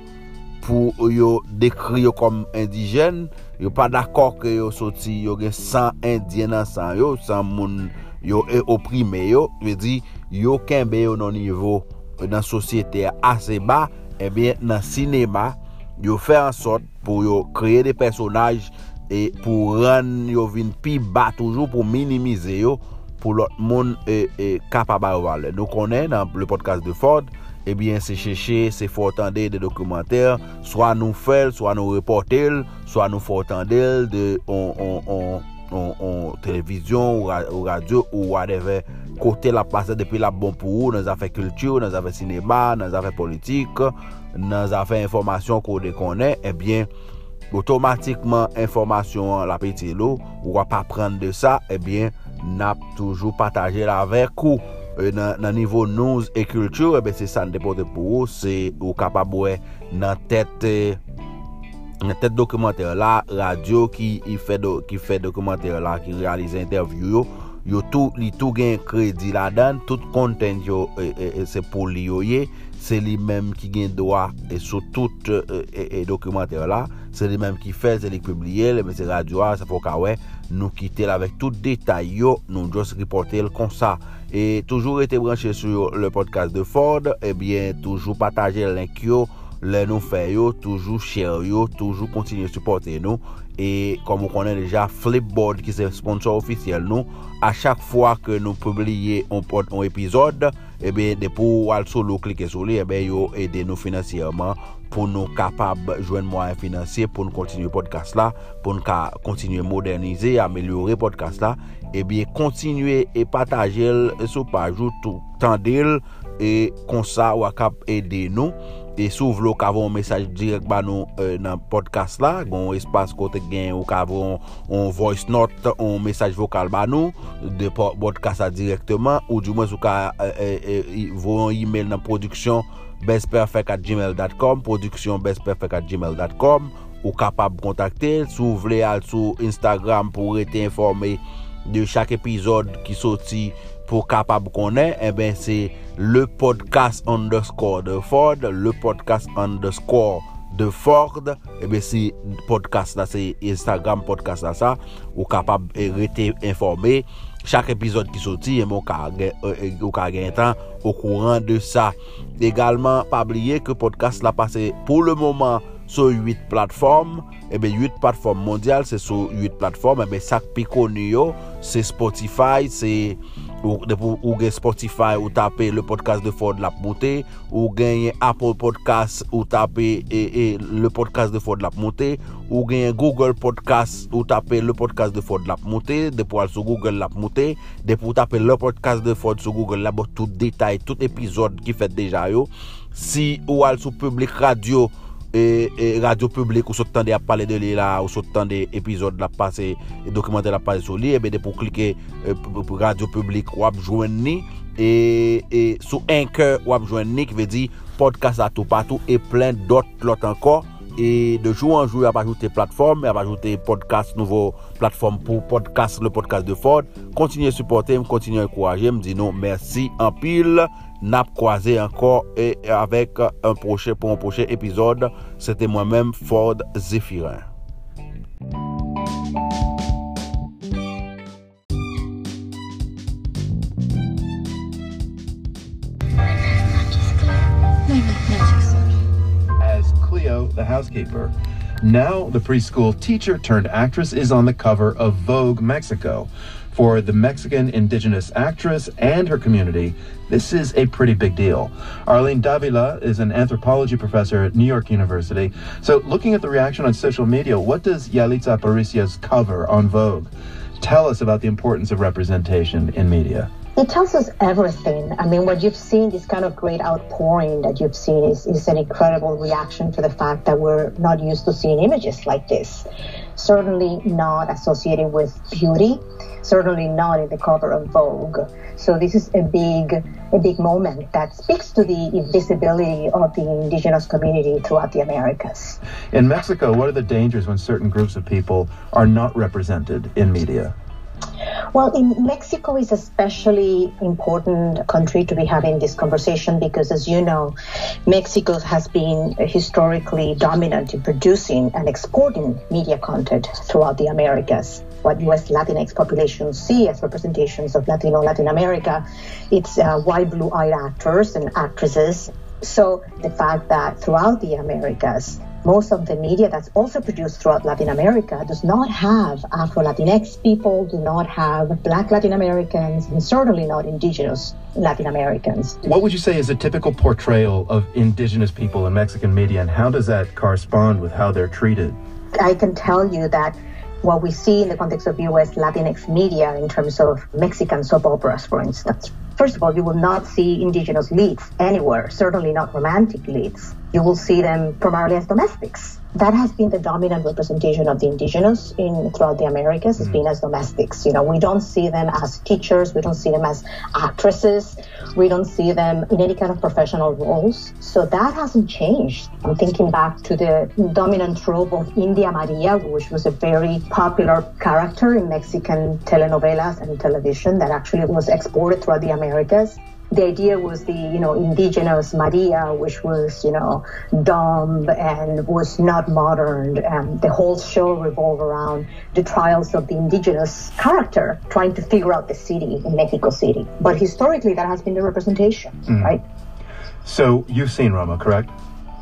pou yo dekri yo kom indijen yo pa d'akor ke yo soti yo gen san indijen nan san yo san moun yo e oprime yo ve di yo kenbe yo nan nivou nan sosyete ase ba ebyen nan sinema yo fe ansot pou yo kreye de personaj e pou ran yo vin pi ba toujou pou minimize yo pou lot moun e, e kapaba yo vale. Nou konen nan le podcast de Ford, ebyen se cheche, se fotande de dokumenter, swa nou fel, swa nou reportel, swa nou fotande de on, on, on, televizyon ou radyo ou whatever kote la pase depi la bon pou ou nan zafè kultur, nan zafè sinema, nan zafè politik, nan zafè informasyon kou de konen, ebyen otomatikman informasyon la peti lo, ou wap apren de sa, ebyen nap toujou pataje la vek ou. E nan, nan nivou nouz e kultur, ebyen se san depote pou ou, se ou kapabwe nan tete nan tete dokumenter la, radio ki, fe, do, ki fe dokumenter la, ki realize interview yo, yo tou, li tou gen kredi la dan, tout konten yo e, e, e, se pou li yo ye, se li menm ki gen doa e, sou tout e, e, e dokumenter la, Se li menm ki fè, se li publie, le mè se radyo a, se fò kawè, nou kite la vek tout detay yo, nou jòs ripote l kon sa. E toujou rete branche sou le podcast de Ford, ebyen toujou pataje link yo, le nou fè yo, toujou share yo, toujou kontinye supporte nou. E komon konen deja Flipboard ki se sponsor ofisyel nou, a chak fwa ke nou publie on, on epizod, Eh ebe depo al solo klike sou li, ebe eh yo ede nou finansiyerman pou nou kapab jwen mwen finansye pou nou kontinye podcast la, pou nou ka kontinye modernize, amelyore podcast la, ebe eh kontinye e patajel sou pajou tout tan del, e konsa wakap ede nou, E sou vlo kavon mesaj direk ba nou euh, nan podcast la, gon espas kote gen ou kavon on voice note, on mesaj vokal ba nou, de podcast la direktman, ou di mwen sou ka euh, euh, euh voyon email nan produksyon bestperfect.gmail.com, produksyon bestperfect.gmail.com, ou kapab kontakte, sou vle al sou Instagram pou rete informe de chak epizod ki soti pour capable connaître, eh ben c'est le podcast underscore de Ford, le podcast underscore de Ford, eh ben si podcast là, c'est Instagram podcast là ça, ou capable rester informé. Chaque épisode qui sortit, eh ben, ou ka euh, temps au courant de ça. Également, pas oublier que podcast là passé pour le moment sur 8 plateformes. Eh bien, 8 plateformes mondiales, c'est sur 8 plateformes. Eh bien, ça qui est c'est Spotify, c'est... Ou, ou gen Spotify ou tape le podcast de Ford Lap Monté. Ou gen Apple Podcast ou tape e, e, le podcast de Ford Lap Monté. Ou gen Google Podcast ou tape le podcast de Ford Lap Monté. Depo al sou Google Lap Monté. Depo ou tape le podcast de Ford sou Google Lap Tout detay, tout epizod ki fet deja yo. Si ou al sou Public Radio ou et, radio publique, ou sortant de parler e e de lui là, ou sortant des épisodes la passé, documentaire la passé sur lui, et bien pour cliquer radio publique, ou abjoindre et, et sous un cœur, ou abjoindre qui veut dire podcast à tout partout et plein d'autres l'autre encore. Et de jour en jour, il a ajouté plateforme, il a ajouté podcast, nouveau plateforme pour podcast, le podcast de Ford. Continuez à supporter, continuez à encourager, me dis non, merci en pile. nap croisé encore et avec un prochain, pour un prochain épisode. C'était moi-même Ford Zephyrin. As Cleo, the housekeeper. Now, the preschool teacher turned actress is on the cover of Vogue Mexico for the Mexican indigenous actress and her community this is a pretty big deal. Arlene Davila is an anthropology professor at New York University. So, looking at the reaction on social media, what does Yalitza Aparicio's cover on Vogue tell us about the importance of representation in media? It tells us everything. I mean, what you've seen, this kind of great outpouring that you've seen, is, is an incredible reaction to the fact that we're not used to seeing images like this. Certainly not associated with beauty, certainly not in the cover of Vogue. So this is a big, a big moment that speaks to the invisibility of the indigenous community throughout the Americas. In Mexico, what are the dangers when certain groups of people are not represented in media? Well, in Mexico is especially important country to be having this conversation because, as you know, Mexico has been historically dominant in producing and exporting media content throughout the Americas. What U.S. Latinx populations see as representations of Latino Latin America, it's uh, white, blue-eyed actors and actresses. So the fact that throughout the Americas, most of the media that's also produced throughout Latin America does not have Afro Latinx people, do not have Black Latin Americans, and certainly not Indigenous Latin Americans. What would you say is a typical portrayal of Indigenous people in Mexican media, and how does that correspond with how they're treated? I can tell you that what we see in the context of US Latinx media in terms of Mexican soap operas, for instance. First of all, you will not see indigenous leads anywhere, certainly not romantic leads you will see them primarily as domestics. That has been the dominant representation of the indigenous in throughout the Americas, has mm. been as domestics. You know, we don't see them as teachers, we don't see them as actresses, we don't see them in any kind of professional roles. So that hasn't changed. I'm thinking back to the dominant trope of India Maria, which was a very popular character in Mexican telenovelas and television that actually was exported throughout the Americas the idea was the you know indigenous Maria, which was you know dumb and was not modern. And the whole show revolved around the trials of the indigenous character trying to figure out the city in Mexico City. But historically, that has been the representation, mm. right? So you've seen Roma, correct?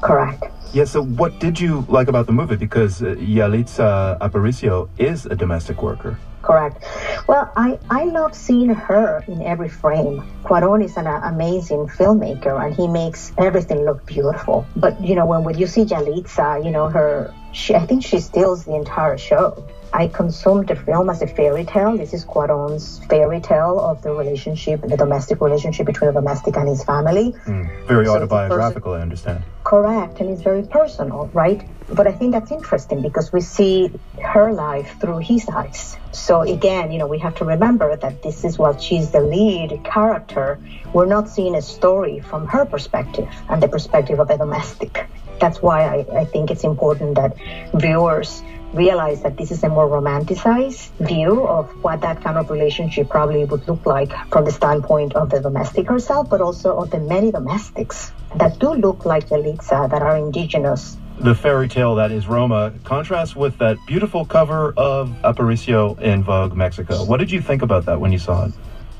Correct. Yeah. So what did you like about the movie? Because uh, Yalitza Aparicio is a domestic worker correct. Well, I, I love seeing her in every frame. Cuaron is an amazing filmmaker and he makes everything look beautiful. But, you know, when, when you see Yalitza, you know, her, she, I think she steals the entire show. I consumed the film as a fairy tale. This is Cuaron's fairy tale of the relationship, the domestic relationship between a domestic and his family. Mm, very so autobiographical, I understand. Correct, and it's very personal, right? But I think that's interesting because we see her life through his eyes. So again, you know, we have to remember that this is while she's the lead character, we're not seeing a story from her perspective and the perspective of a domestic. That's why I, I think it's important that viewers realize that this is a more romanticized view of what that kind of relationship probably would look like from the standpoint of the domestic herself, but also of the many domestics that do look like Yalitza uh, that are indigenous. The fairy tale that is Roma contrasts with that beautiful cover of Aparicio in Vogue Mexico. What did you think about that when you saw it?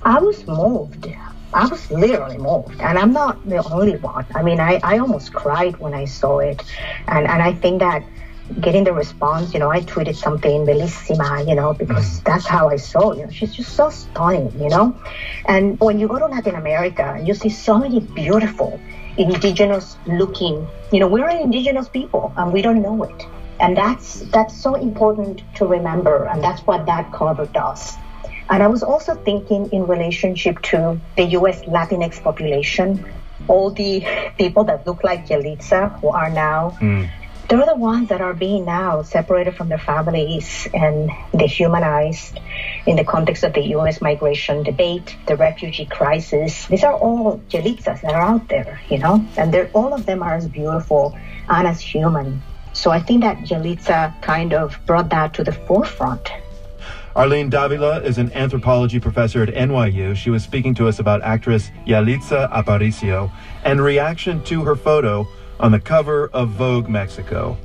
I was moved. I was literally moved. And I'm not the only one. I mean, I, I almost cried when I saw it. And, and I think that getting the response, you know, I tweeted something bellissima, you know, because mm-hmm. that's how I saw, you know, she's just so stunning, you know. And when you go to Latin America, you see so many beautiful indigenous looking, you know, we're an indigenous people and we don't know it. And that's that's so important to remember and that's what that cover does. And I was also thinking in relationship to the US Latinx population, all the people that look like Yalitza who are now mm they're the ones that are being now separated from their families and dehumanized in the context of the U.S. migration debate, the refugee crisis. These are all Yalitzas that are out there, you know, and they're, all of them are as beautiful and as human. So I think that Yalitza kind of brought that to the forefront. Arlene Davila is an anthropology professor at NYU. She was speaking to us about actress Yalitza Aparicio and reaction to her photo on the cover of Vogue Mexico.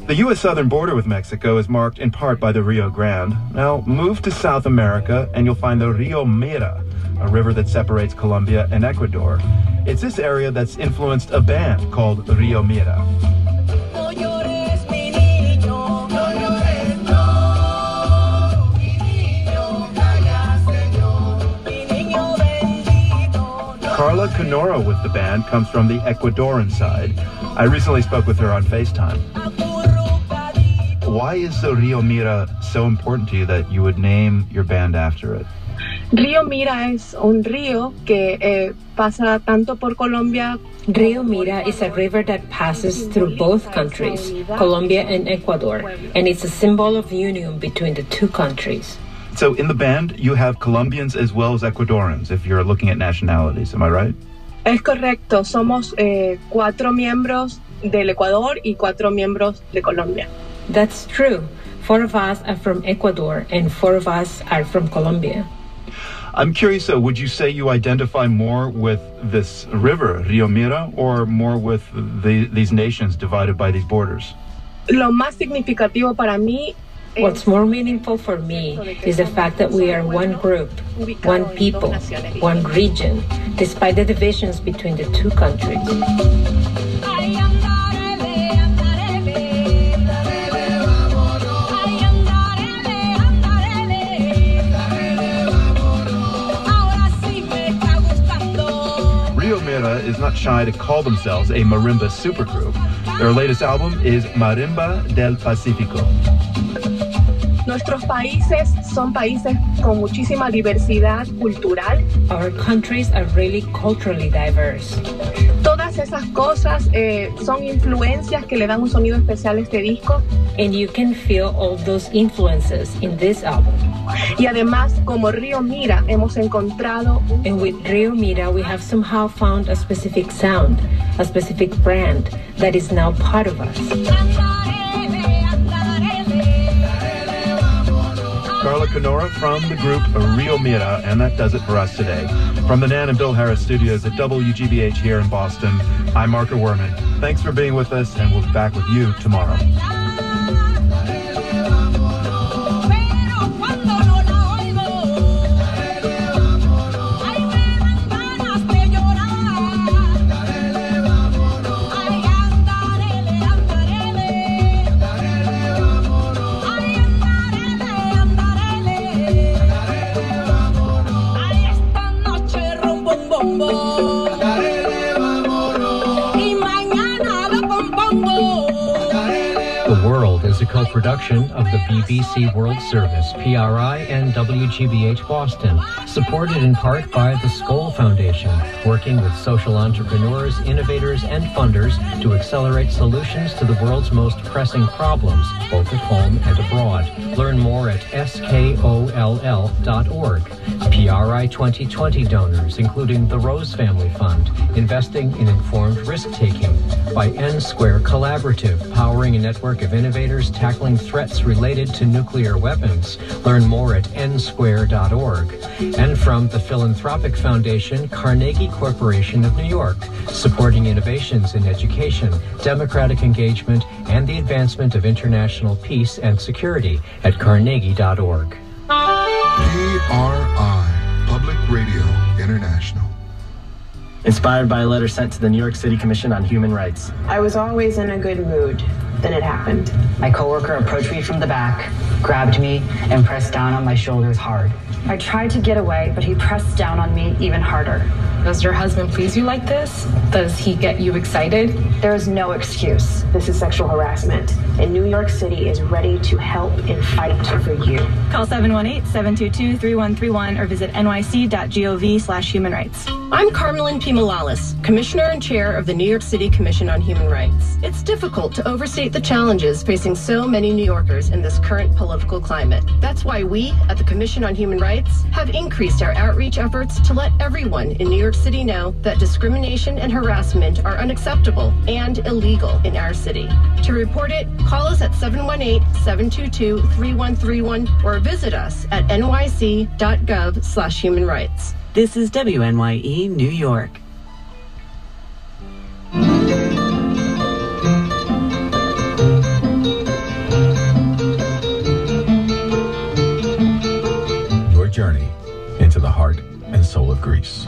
The U.S. southern border with Mexico is marked in part by the Rio Grande. Now, move to South America and you'll find the Rio Mira, a river that separates Colombia and Ecuador. It's this area that's influenced a band called Rio Mira. Karla Kanora with the band comes from the Ecuadorian side. I recently spoke with her on FaceTime. Why is the Rio Mira so important to you that you would name your band after it? Río Mira es un río que eh, pasa tanto por Colombia. Rio Mira is a river that passes through both countries, Colombia and Ecuador, and it's a symbol of union between the two countries. So in the band, you have Colombians as well as Ecuadorians, if you're looking at nationalities. Am I right? Es correcto. Somos eh, cuatro miembros del Ecuador y cuatro miembros de Colombia. That's true. Four of us are from Ecuador and four of us are from Colombia. I'm curious though, would you say you identify more with this river, Rio Mira, or more with the, these nations divided by these borders? Lo más significativo para mí What's more meaningful for me is the fact that we are one group, one people, one region, despite the divisions between the two countries. Rio Mira is not shy to call themselves a marimba supergroup. Their latest album is Marimba del Pacifico. Nuestros países son países con muchísima diversidad cultural. Our countries are really culturally diverse. Todas esas cosas eh, son influencias que le dan un sonido especial a este disco. And you can feel all those influences in this album. Y además, como Río Mira, hemos encontrado. And with Río Mira, we have somehow found a specific sound, a specific brand that is now part of us. Karla Kanora from the group Rio Mira, and that does it for us today. From the Nan and Bill Harris studios at WGBH here in Boston, I'm Marco Werman. Thanks for being with us, and we'll be back with you tomorrow. BBC World Service, PRI, and WGBH Boston, supported in part by the Skoll Foundation, working with social entrepreneurs, innovators, and funders to accelerate solutions to the world's most pressing problems, both at home and abroad. Learn more at skoll.org. PRI 2020 donors, including the Rose Family Fund, investing in informed risk-taking, by N Square Collaborative, powering a network of innovators tackling threats related to nuclear weapons. Learn more at nsquare.org. And from the Philanthropic Foundation, Carnegie Corporation of New York, supporting innovations in education, democratic engagement, and the advancement of international peace and security at carnegie.org. PRI, Public Radio International. Inspired by a letter sent to the New York City Commission on Human Rights. I was always in a good mood. Then it happened. My coworker approached me from the back, grabbed me, and pressed down on my shoulders hard. I tried to get away, but he pressed down on me even harder. Does your husband please you like this? Does he get you excited? There is no excuse. This is sexual harassment. And New York City is ready to help and fight for you. Call 718-722-3131 or visit nyc.gov slash human rights. I'm Carmelyn P. Malalis, Commissioner and Chair of the New York City Commission on Human Rights. It's difficult to overstate the challenges facing so many New Yorkers in this current political climate. That's why we, at the Commission on Human Rights, have increased our outreach efforts to let everyone in New York City know that discrimination and harassment are unacceptable and illegal in our city. To report it, call us at 718-722-3131 or visit us at nyc.gov slash human rights. This is WNYE New York. Of Greece.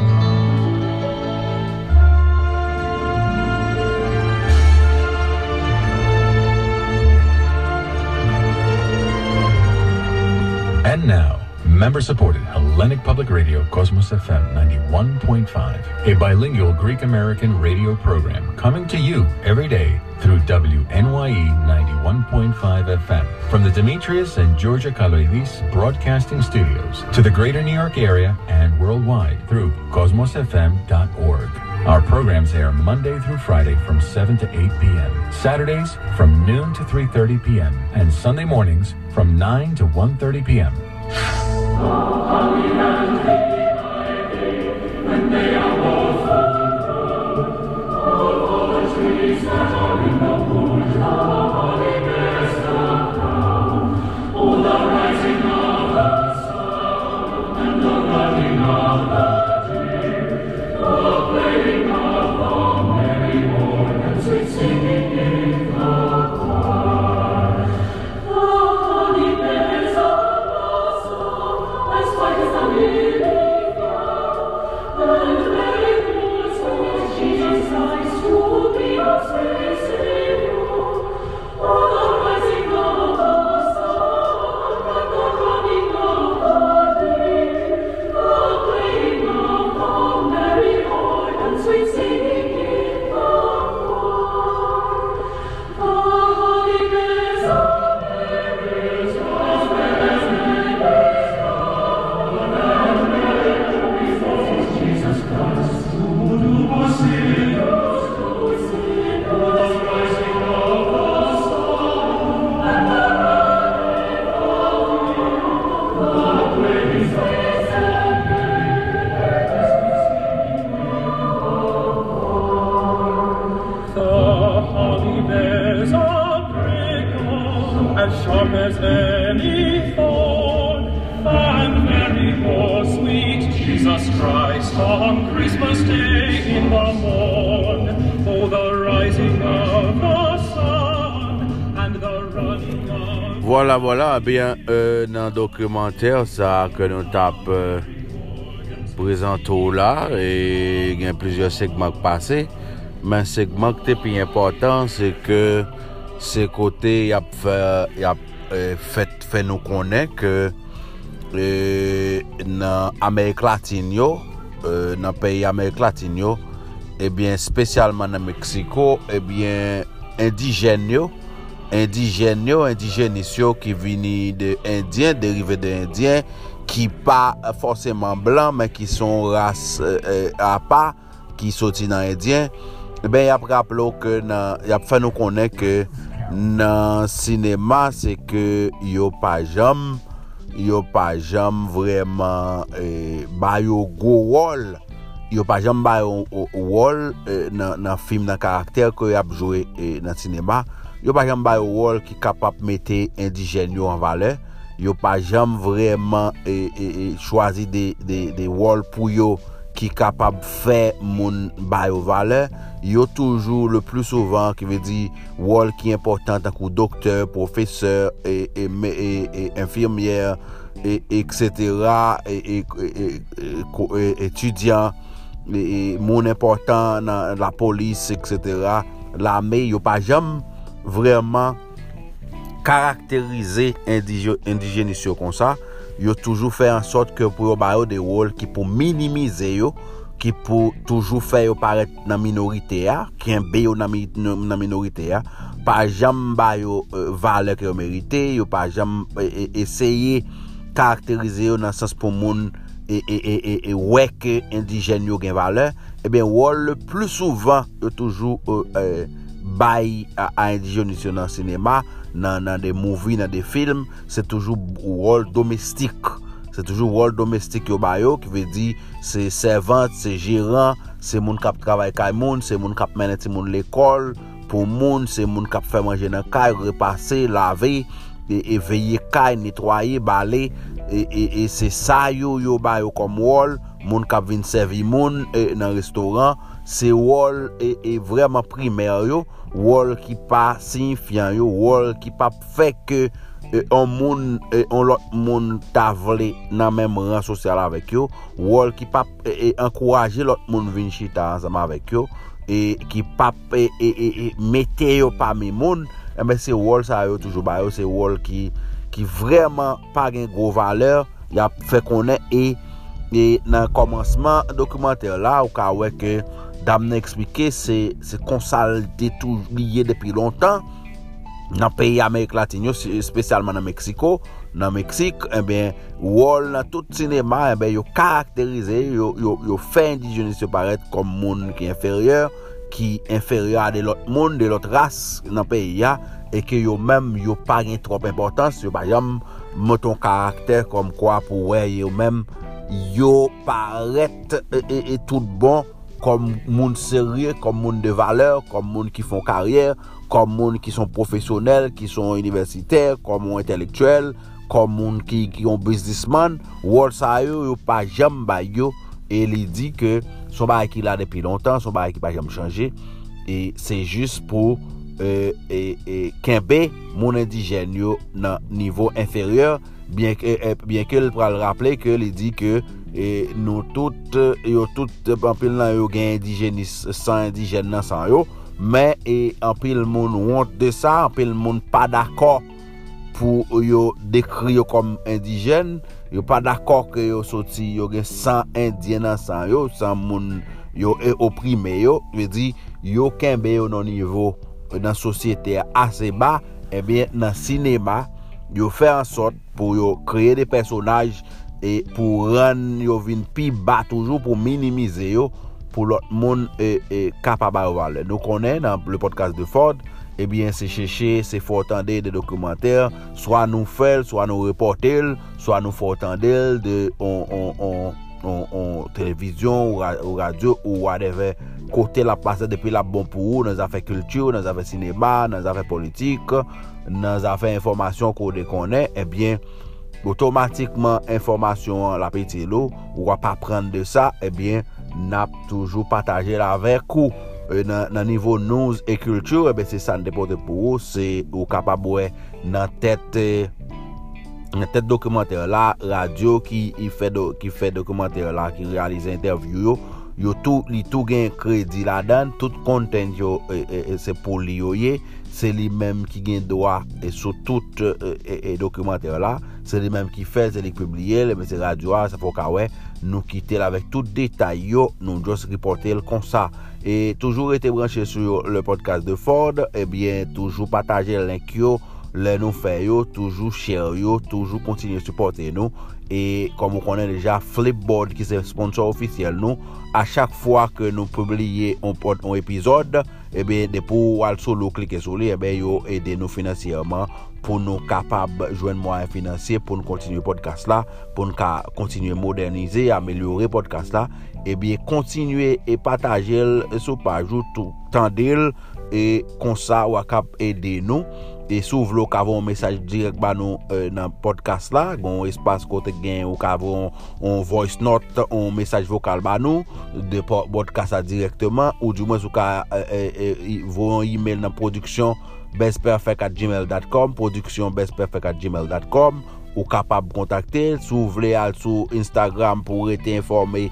And now, member supported Hellenic Public Radio, Cosmos FM 91.5, a bilingual Greek American radio program coming to you every day through WNYE 91.5 FM. From the Demetrius and Georgia Kaloidis Broadcasting Studios to the greater New York area and worldwide through cosmosfm.org. Our programs air Monday through Friday from 7 to 8 p.m., Saturdays from noon to 3.30 p.m., and Sunday mornings from 9 to 1.30 p.m. Allah. Voilà, voilà, bien, euh, nan dokumenter sa ke nou tap euh, prezento la e gen plizye segmak pase men segmak te pi important se ke se kote yap fè, yap euh, fet fè nou konen ke euh, nan Amerik Latin yo euh, nan peyi Amerik Latin yo eh ebyen spesyalman nan Meksiko ebyen eh indijen yo indijen yo, indijenis yo ki vini de indyen, derive de indyen, ki pa forceman blan, men ki son ras euh, euh, apa, ki soti nan indyen, ben yap rap lo ke nan, yap fè nou konen ke nan sinema se ke yo pa jam, yo pa jam vreman eh, bayo go wol, yo pa jam bayo euh, wol eh, nan, nan film nan karakter ke yap jowe eh, nan sinema, yo pa jam bay wol ki kapap mette indijen yo an vale, yo pa jam vreman e, e, e chwazi de, de, de wol pou yo ki kapap fe moun bay yo vale, yo toujou le plus souvan ki ve di wol ki important tankou doktor, profeseur, e e e, e, e e, e, e, infirmier, e, etc., etudiant, moun important nan la polis, etc., la me yo pa jam vreman karakterize indijenis yo kon sa, yo toujou fè an sot ke pou yo bayo de wol ki pou minimize yo, ki pou toujou fè yo paret nan minorite ya, ki en be yo nan, nan minorite ya, pa jam bayo uh, vale ki yo merite, yo pa jam e, e, eseye karakterize yo nan sens pou moun e, e e, e, e weke indijen yo gen vale, e ben wol le plus souvan yo toujou... Uh, uh, bay a, a indijen nisyon nan sinema, nan, nan de mouvi, nan de film, se toujou wol domestik. Se toujou wol domestik yo bayo, ki ve di se servant, se jiran, se moun kap travay kay moun, se moun kap menet ti moun l'ekol, pou moun, se moun kap fè manje nan kay, repase, lave, e, e veye kay, netwaye, bale, e, e, e se sa yo yo bayo kom wol, moun kap vin servi moun e, nan restoran, se wol e, e vreman primer yo, wol ki pa signifiyan yo, wol ki pa feke e, on moun, e, on lot moun tavle nan menm ran sosyal avek yo, wol ki pa e, e, enkouraje lot moun vin chita ansama avek yo, e, ki pa e, e, e, e, mete yo pa mi moun, e men se wol sa yo toujou ba yo, se wol ki, ki vreman pa gen gro valeur, ya fe konen e, e nan komansman dokumenter la ou ka weke dam nan eksplike se, se konsal detou liye depi lontan nan peyi Amerik Latinyo, spesyalman nan Meksiko, nan Meksik, eh eben, wol nan tout sinema, eh eben, yo karakterize, yo, yo, yo fe indijenis yo paret kom moun ki inferyor, ki inferyor a de lot moun, de lot ras nan peyi ya, e ke yo menm yo pa gen trop importans, yo bayam moton karakter kom kwa pou we yo menm yo paret e, e, e tout bon, kom moun serye, kom moun de valeur, kom moun ki fon karyer, kom moun ki son profesyonel, ki son universiter, kom moun intelektuel, kom moun ki, ki yon businessman, wòl sa yo yo pa jam ba yo, e li di ke son ba ki la depi lontan, son ba ki pa jam chanje, e se jist pou e, e, e, kenbe moun indijen yo nan nivou inferyor, bien ke, e, bien ke l pral rappele ke li di ke e nou tout yo tout anpil nan yo gen indijenis san indijen nan san yo men e anpil moun wont de sa anpil moun pa d'akor pou yo dekri yo kom indijen yo pa d'akor ke yo soti yo gen san indijen nan san yo san moun yo e oprime yo ve di yo kenbe yo nan nivou nan sosyete ase ba ebyen nan sinema yo fe ansot pou yo kreye de personaj e pou ran yo vin pi ba toujou pou minimize yo pou lot moun e, e kapaba yo vale. Nou konen nan le podcast de Ford, ebyen se cheche, se fotande de dokumenter, swa nou fel, swa nou reportel, swa nou fò tande on televizyon ou radyo ou whatever kote la pase depi la bon pou ou nan zafè kultur, nan zafè sinema, nan zafè politik, nan zafè informasyon kou de konen, ebyen otomatikman informasyon la peti lo, ou wap apren de sa, ebyen nap toujou pataje la vek ou. E nan, nan nivou nouz e kultur, ebyen se san depote pou ou, se ou kapabwe nan tete nan tete dokumenter la, radio ki, fe, do, ki fe dokumenter la, ki realize interview yo, yo tou, li tou gen kredi la dan, tout konten yo e, e, e se pou li yo ye, se li menm ki gen doa e sou tout e, e, e, e dokumenter la, se li menm ki fez, se li publie, le mese radyo a, se fok awe, nou kite la vek tout detay yo, nou jos ripote l kon sa. E toujou rete branche sou le podcast de Ford, ebyen toujou pataje link yo, le nou fe yo, toujou share yo, toujou kontinye supporte nou, e komon konen deja Flipboard ki se sponsor ofisyel nou, a chak fwa ke nou publie on, on epizode, Eh ebe depo al solo klike sou li, ebe eh yo ede nou finansiyerman pou nou kapab jwen mwen finansye pou nou kontinye podcast la, pou nou ka kontinye modernize, amelyore podcast la, ebe eh kontinye e patajel sou pajou tout tan del, e konsa wakap ede nou. E sou vlo kavon mesaj direk ba nou euh, nan podcast la, gon espas kote gen ou kavon on voice note, on mesaj vokal ba nou, de podcast la direktman, ou di mwen sou ka euh, euh, euh voyon email nan produksyon bestperfect.gmail.com, produksyon bestperfect.gmail.com, ou kapab kontakte, sou vle al sou Instagram pou rete informe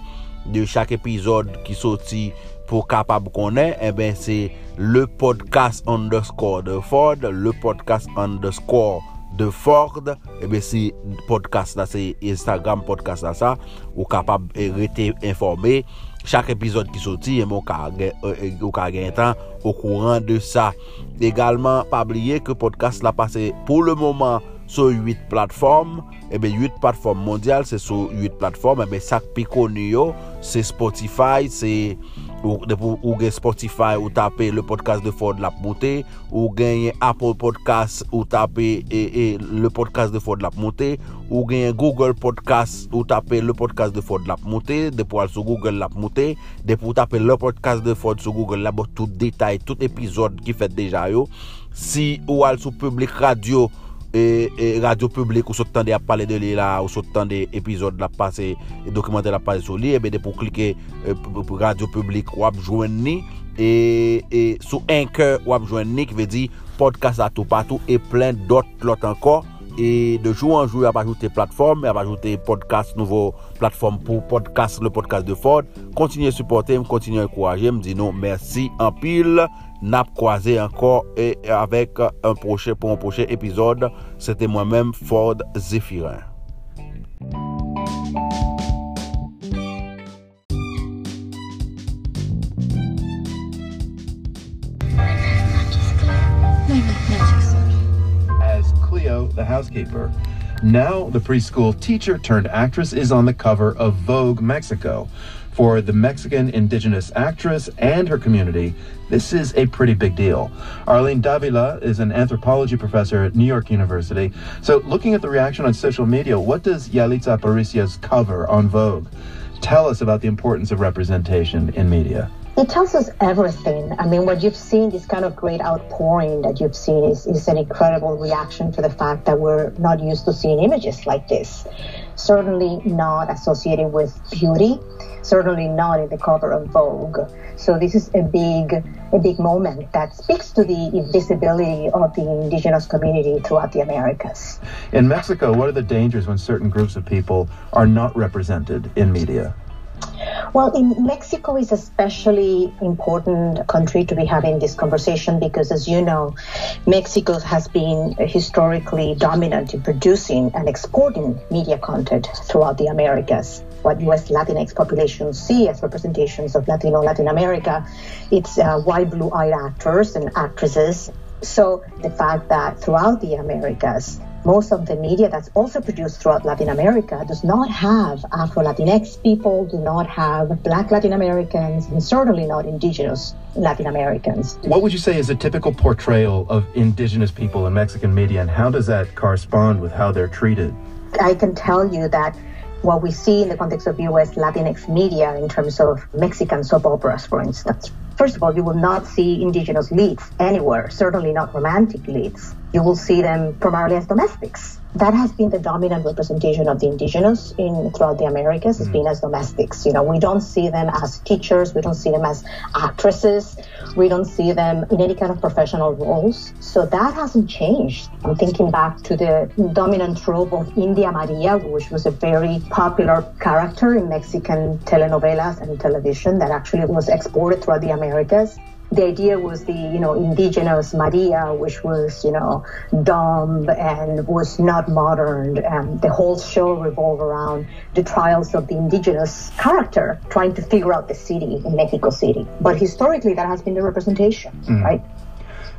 de chak epizod ki soti pour capable connaître, eh ben c'est le podcast underscore de Ford, le podcast underscore de Ford, eh ben si podcast là, c'est Instagram podcast là ça, ou capable eh, rester informé. Chaque épisode qui sortit, eh ben, ou ka eh, temps au courant de ça. Également, pas oublier que podcast là passé pour le moment sur 8 plateformes. Eh bien, 8 plateformes mondiales, c'est sur 8 plateformes. Eh bien, ça qui connu, c'est Spotify, c'est Ou, ou gen Spotify ou tape le podcast de Ford Lap Monte Ou gen Apple Podcast ou tape e, e, le podcast de Ford Lap Monte Ou gen Google Podcast ou tape le podcast de Ford Lap Monte Depo al sou Google Lap Monte Depo tape le podcast de Ford sou Google Lap Tout detay, tout epizod ki fet deja yo. Si ou al sou Public Radio ou et, radio publique ou sortant à parler de lui là ou sortant des épisodes la passer e documentaire la sur lui et bien pour cliquer e, radio publique ou joindre et, et sous un cœur ou joindre qui veut dire podcast à tout partout et plein d'autres l'autre encore et de jour en jour, il a ajouté plateforme, il a ajouté podcast, nouveau plateforme pour podcast, le podcast de Ford. Continuez à supporter, continuez à encourager, me dit non, merci en pile n'a croisé encore et avec un prochain pour un prochain épisode. C'était moi-même Ford Zephyrin. As Cleo, the housekeeper. Now, the preschool teacher turned actress is on the cover of Vogue Mexico, For the Mexican indigenous actress and her community, this is a pretty big deal. Arlene Davila is an anthropology professor at New York University. So, looking at the reaction on social media, what does Yalitza Aparicio's cover on Vogue tell us about the importance of representation in media? It tells us everything. I mean, what you've seen, this kind of great outpouring that you've seen, is, is an incredible reaction to the fact that we're not used to seeing images like this. Certainly not associated with beauty, certainly not in the cover of Vogue. So this is a big, a big moment that speaks to the invisibility of the indigenous community throughout the Americas. In Mexico, what are the dangers when certain groups of people are not represented in media? Well, in Mexico is especially important country to be having this conversation because, as you know, Mexico has been historically dominant in producing and exporting media content throughout the Americas. What U.S. Latinx populations see as representations of Latino Latin America, it's uh, white, blue-eyed actors and actresses. So the fact that throughout the Americas, most of the media that's also produced throughout Latin America does not have Afro Latinx people, do not have Black Latin Americans, and certainly not Indigenous Latin Americans. What would you say is a typical portrayal of Indigenous people in Mexican media, and how does that correspond with how they're treated? I can tell you that what we see in the context of US Latinx media in terms of Mexican soap operas, for instance. First of all, you will not see indigenous leads anywhere, certainly not romantic leads you will see them primarily as domestics. That has been the dominant representation of the indigenous in throughout the Americas. Has mm. been as domestics. You know, we don't see them as teachers. We don't see them as actresses. We don't see them in any kind of professional roles. So that hasn't changed. I'm thinking back to the dominant trope of India Maria, which was a very popular character in Mexican telenovelas and television that actually was exported throughout the Americas the idea was the you know indigenous Maria, which was you know dumb and was not modern. And the whole show revolved around the trials of the indigenous character trying to figure out the city in Mexico City. But historically, that has been the representation, mm. right?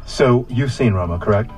So you've seen Roma, correct?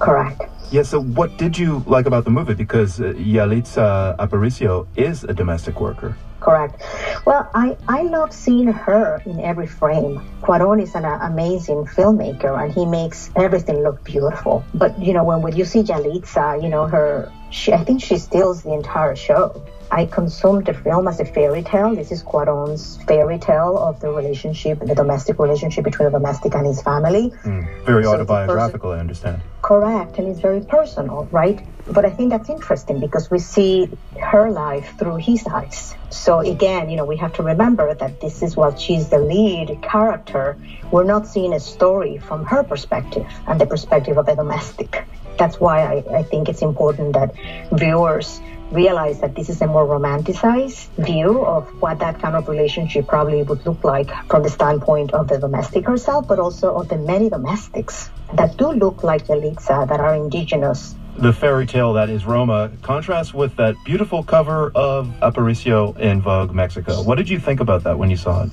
Correct. Yeah. So what did you like about the movie? Because uh, Yalitza Aparicio is a domestic worker. Correct. Well, I, I love seeing her in every frame. Cuaron is an uh, amazing filmmaker and he makes everything look beautiful. But, you know, when, when you see Yalitza, you know, her, she, I think she steals the entire show. I consumed the film as a fairy tale. This is Cuaron's fairy tale of the relationship, the domestic relationship between a domestic and his family. Mm, very so autobiographical, I understand. Correct, and it's very personal, right? But I think that's interesting because we see her life through his eyes. So again, you know, we have to remember that this is while she's the lead character, we're not seeing a story from her perspective and the perspective of a domestic. That's why I, I think it's important that viewers realize that this is a more romanticized view of what that kind of relationship probably would look like from the standpoint of the domestic herself, but also of the many domestics that do look like Yalitza uh, that are indigenous. The fairy tale that is Roma contrasts with that beautiful cover of Aparicio in Vogue Mexico. What did you think about that when you saw it?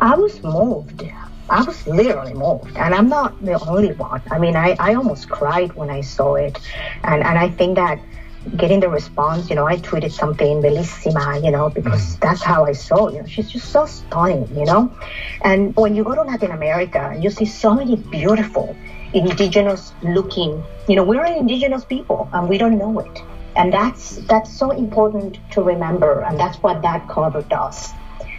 I was moved. I was literally moved. And I'm not the only one. I mean, I, I almost cried when I saw it. And, and I think that getting the response, you know, I tweeted something bellissima, you know, because mm-hmm. that's how I saw, you know, she's just so stunning, you know. And when you go to Latin America, you see so many beautiful indigenous looking, you know, we're an indigenous people and we don't know it. And that's that's so important to remember and that's what that cover does.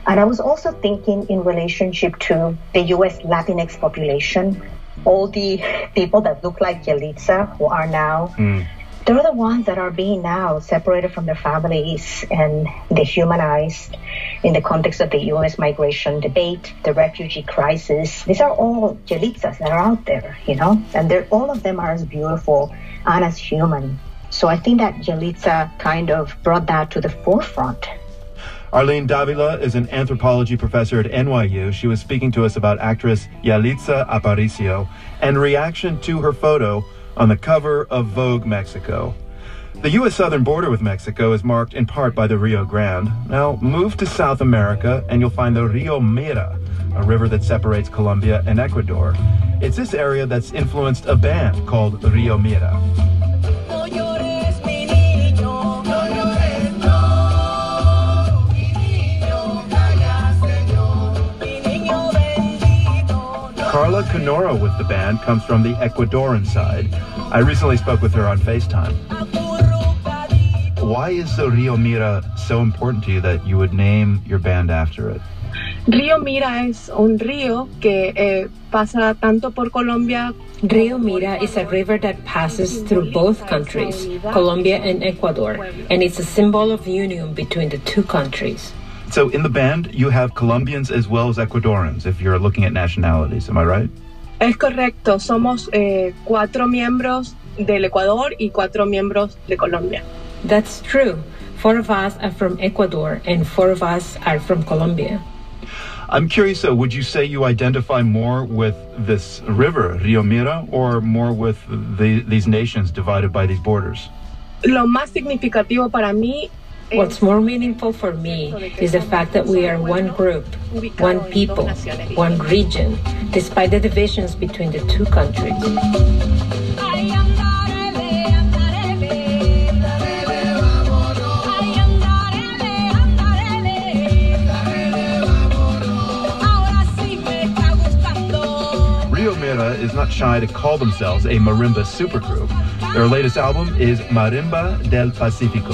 And I was also thinking in relationship to the US Latinx population, all the people that look like Yalitza who are now mm they're the ones that are being now separated from their families and dehumanized in the context of the U.S. migration debate, the refugee crisis. These are all Yalitzas that are out there, you know, and they're, all of them are as beautiful and as human. So I think that Yalitza kind of brought that to the forefront. Arlene Davila is an anthropology professor at NYU. She was speaking to us about actress Yalitza Aparicio and reaction to her photo on the cover of Vogue Mexico. The U.S. southern border with Mexico is marked in part by the Rio Grande. Now, move to South America and you'll find the Rio Mira, a river that separates Colombia and Ecuador. It's this area that's influenced a band called Rio Mira. Kanora with the band comes from the Ecuadorian side. I recently spoke with her on FaceTime. Why is the Rio Mira so important to you that you would name your band after it? Río Mira es un río que eh, pasa tanto por Colombia. Rio Mira is a river that passes through both countries, Colombia and Ecuador, and it's a symbol of union between the two countries. So in the band, you have Colombians as well as Ecuadorians, if you're looking at nationalities. Am I right? Es correcto. Somos eh, cuatro miembros del Ecuador y cuatro miembros de Colombia. That's true. Four of us are from Ecuador and four of us are from Colombia. I'm curious though, would you say you identify more with this river, Rio Mira, or more with the, these nations divided by these borders? Lo más significativo para mí What's more meaningful for me is the fact that we are one group, one people, one region, despite the divisions between the two countries. Is not shy to call themselves a marimba supergroup. Their latest album is Marimba del Pacifico.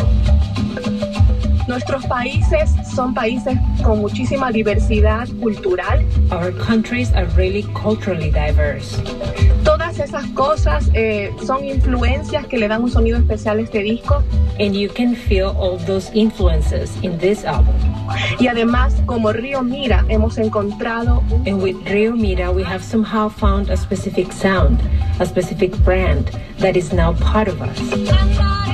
Nuestros países son países con muchísima diversidad cultural. Our countries are really culturally diverse. Todas esas cosas eh, son influencias que le dan un sonido especial a este disco. And you can feel all those influences in this album. Y además, como Río Mira, hemos encontrado. And with Río Mira, we have somehow found a specific sound, a specific brand that is now part of us.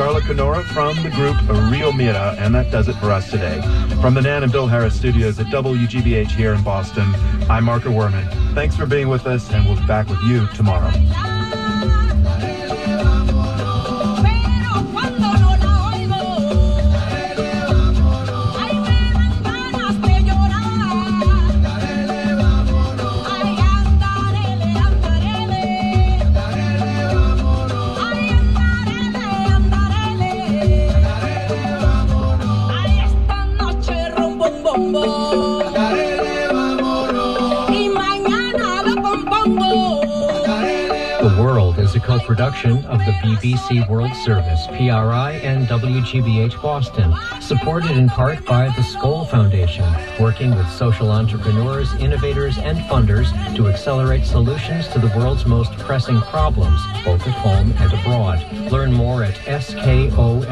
Karla Kanora from the group Rio Mira, and that does it for us today. From the Nan and Bill Harris studios at WGBH here in Boston, I'm Marco Werman. Thanks for being with us, and we'll be back with you tomorrow. Is a co-production of the BBC World Service, PRI, and WGBH Boston, supported in part by the Skoll Foundation, working with social entrepreneurs, innovators, and funders to accelerate solutions to the world's most pressing problems, both at home and abroad. Learn more at skoll.org.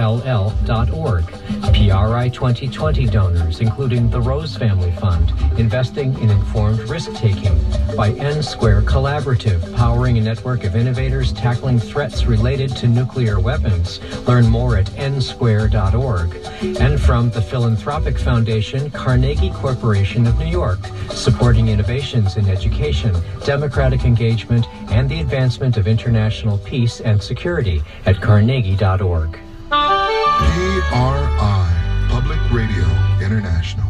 PRI 2020 donors, including the Rose Family Fund, investing in informed risk-taking, by N Square Collaborative, powering a network of innovators tackling threats related to nuclear weapons. Learn more at nsquare.org. And from the Philanthropic Foundation, Carnegie Corporation of New York, supporting innovations in education, democratic engagement, and the advancement of international peace and security at carnegie.org. PRI, Public Radio International.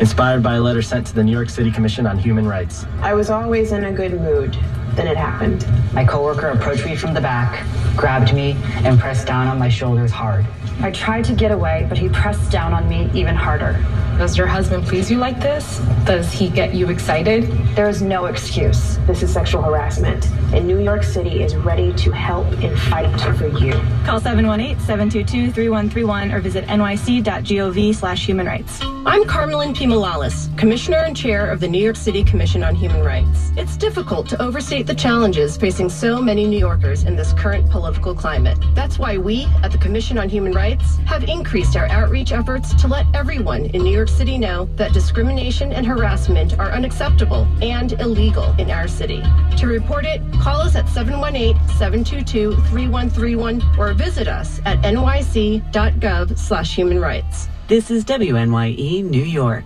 Inspired by a letter sent to the New York City Commission on Human Rights. I was always in a good mood. Then it happened. My coworker approached me from the back, grabbed me, and pressed down on my shoulders hard. I tried to get away, but he pressed down on me even harder. Does your husband please you like this? Does he get you excited? There is no excuse. This is sexual harassment. And New York City is ready to help and fight for you. Call 718-722-3131 or visit nyc.gov slash human rights. I'm Carmelyn P. Malalis, Commissioner and Chair of the New York City Commission on Human Rights. It's difficult to overstate the challenges facing so many New Yorkers in this current political climate. That's why we, at the Commission on Human Rights, have increased our outreach efforts to let everyone in New York City know that discrimination and harassment are unacceptable and illegal in our city. To report it, call us at 718-722-3131 or visit us at nyc.gov slash human rights. This is WNYE New York.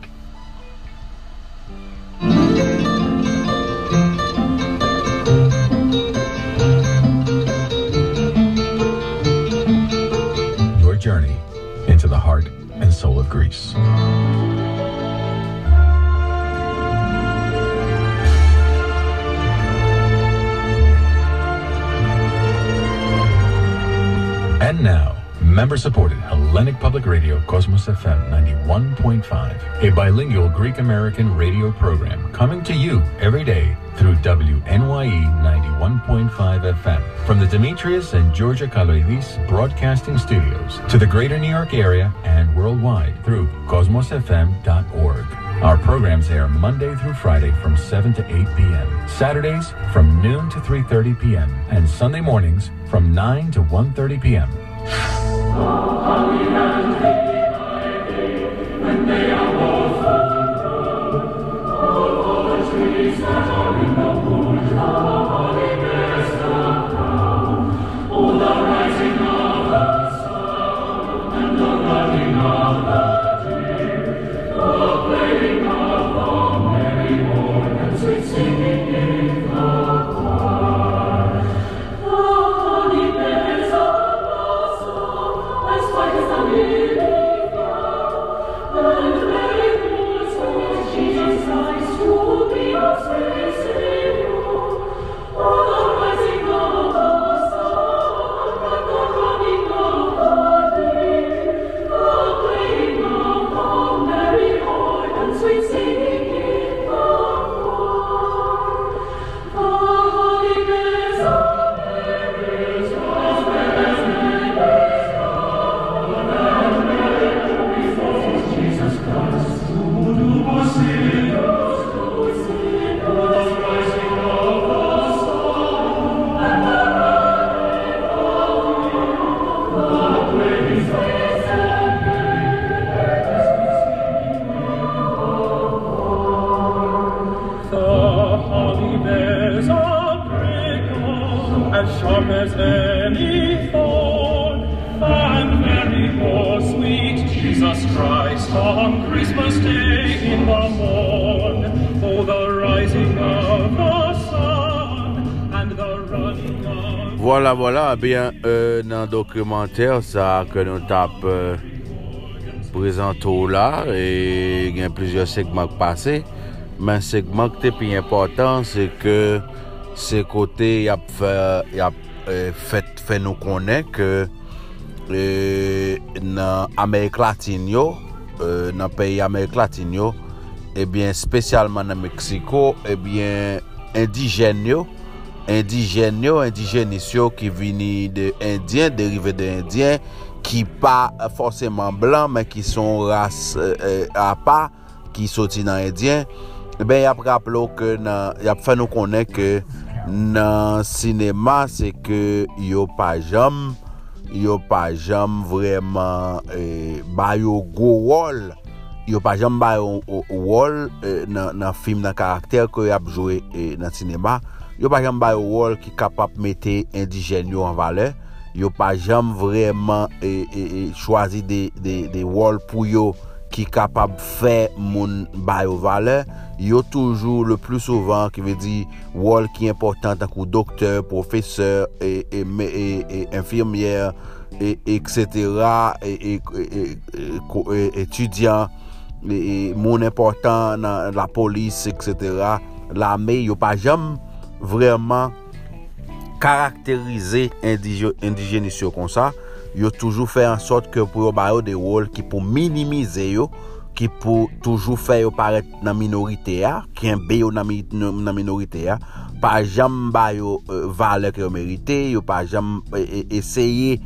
Greece. And now, Member supported Hellenic Public Radio, Cosmos FM 91.5, a bilingual Greek American radio program coming to you every day through WNYE 91.5 FM. From the Demetrius and Georgia Kaloidis Broadcasting Studios to the greater New York area and worldwide through cosmosfm.org. Our programs air Monday through Friday from 7 to 8 p.m., Saturdays from noon to 3.30 p.m., and Sunday mornings from 9 to 1.30 p.m. Oh, Voilà, voilà, bien, euh, nan dokumenter sa ke nou tap euh, prezento la, e gen plizye segman k pase, men segman k te pi important, se ke se kote yap fè yap e, fè, fè nou konen ke e, nan Amerik Latin yo, e, nan peyi Amerik Latin yo, ebyen spesyalman nan Meksiko, ebyen indijen yo, indijen yo, indijenis yo ki vini de indyen, derive de indyen, ki pa forceman blan, men ki son ras e, e a pa, ki soti nan indyen, ebyen yap rap lo ke nan, yap fè nou konen ke nan sinema se ke yo pa jam yo pa jam vreman e, bayo go wol. Yo pa jam bayo wol e, nan, nan film nan karakter ke yo ap jowe e, nan sinema. Yo pa jam bayo wol ki kapap mette indijen yo an vale. Yo pa jam vreman e, e, e, chwazi de, de, de wol pou yo. ki kapab fè moun bayo vale, yo toujou le plus souvan ki ve di wol ki important tankou doktor, profeseur, e, e, e, e infirmier, etc, etudyan, moun important nan la polis, etc. La me yo pa jam vreman karakterize indijenisyon kon sa, yo toujou fè an sot ke pou yo bayo de wol ki pou minimize yo, ki pou toujou fè yo paret nan minorite ya, ki en be yo nan, nan minorite ya, pa jam bayo uh, vale ki yo merite, yo pa jam e, e, eseye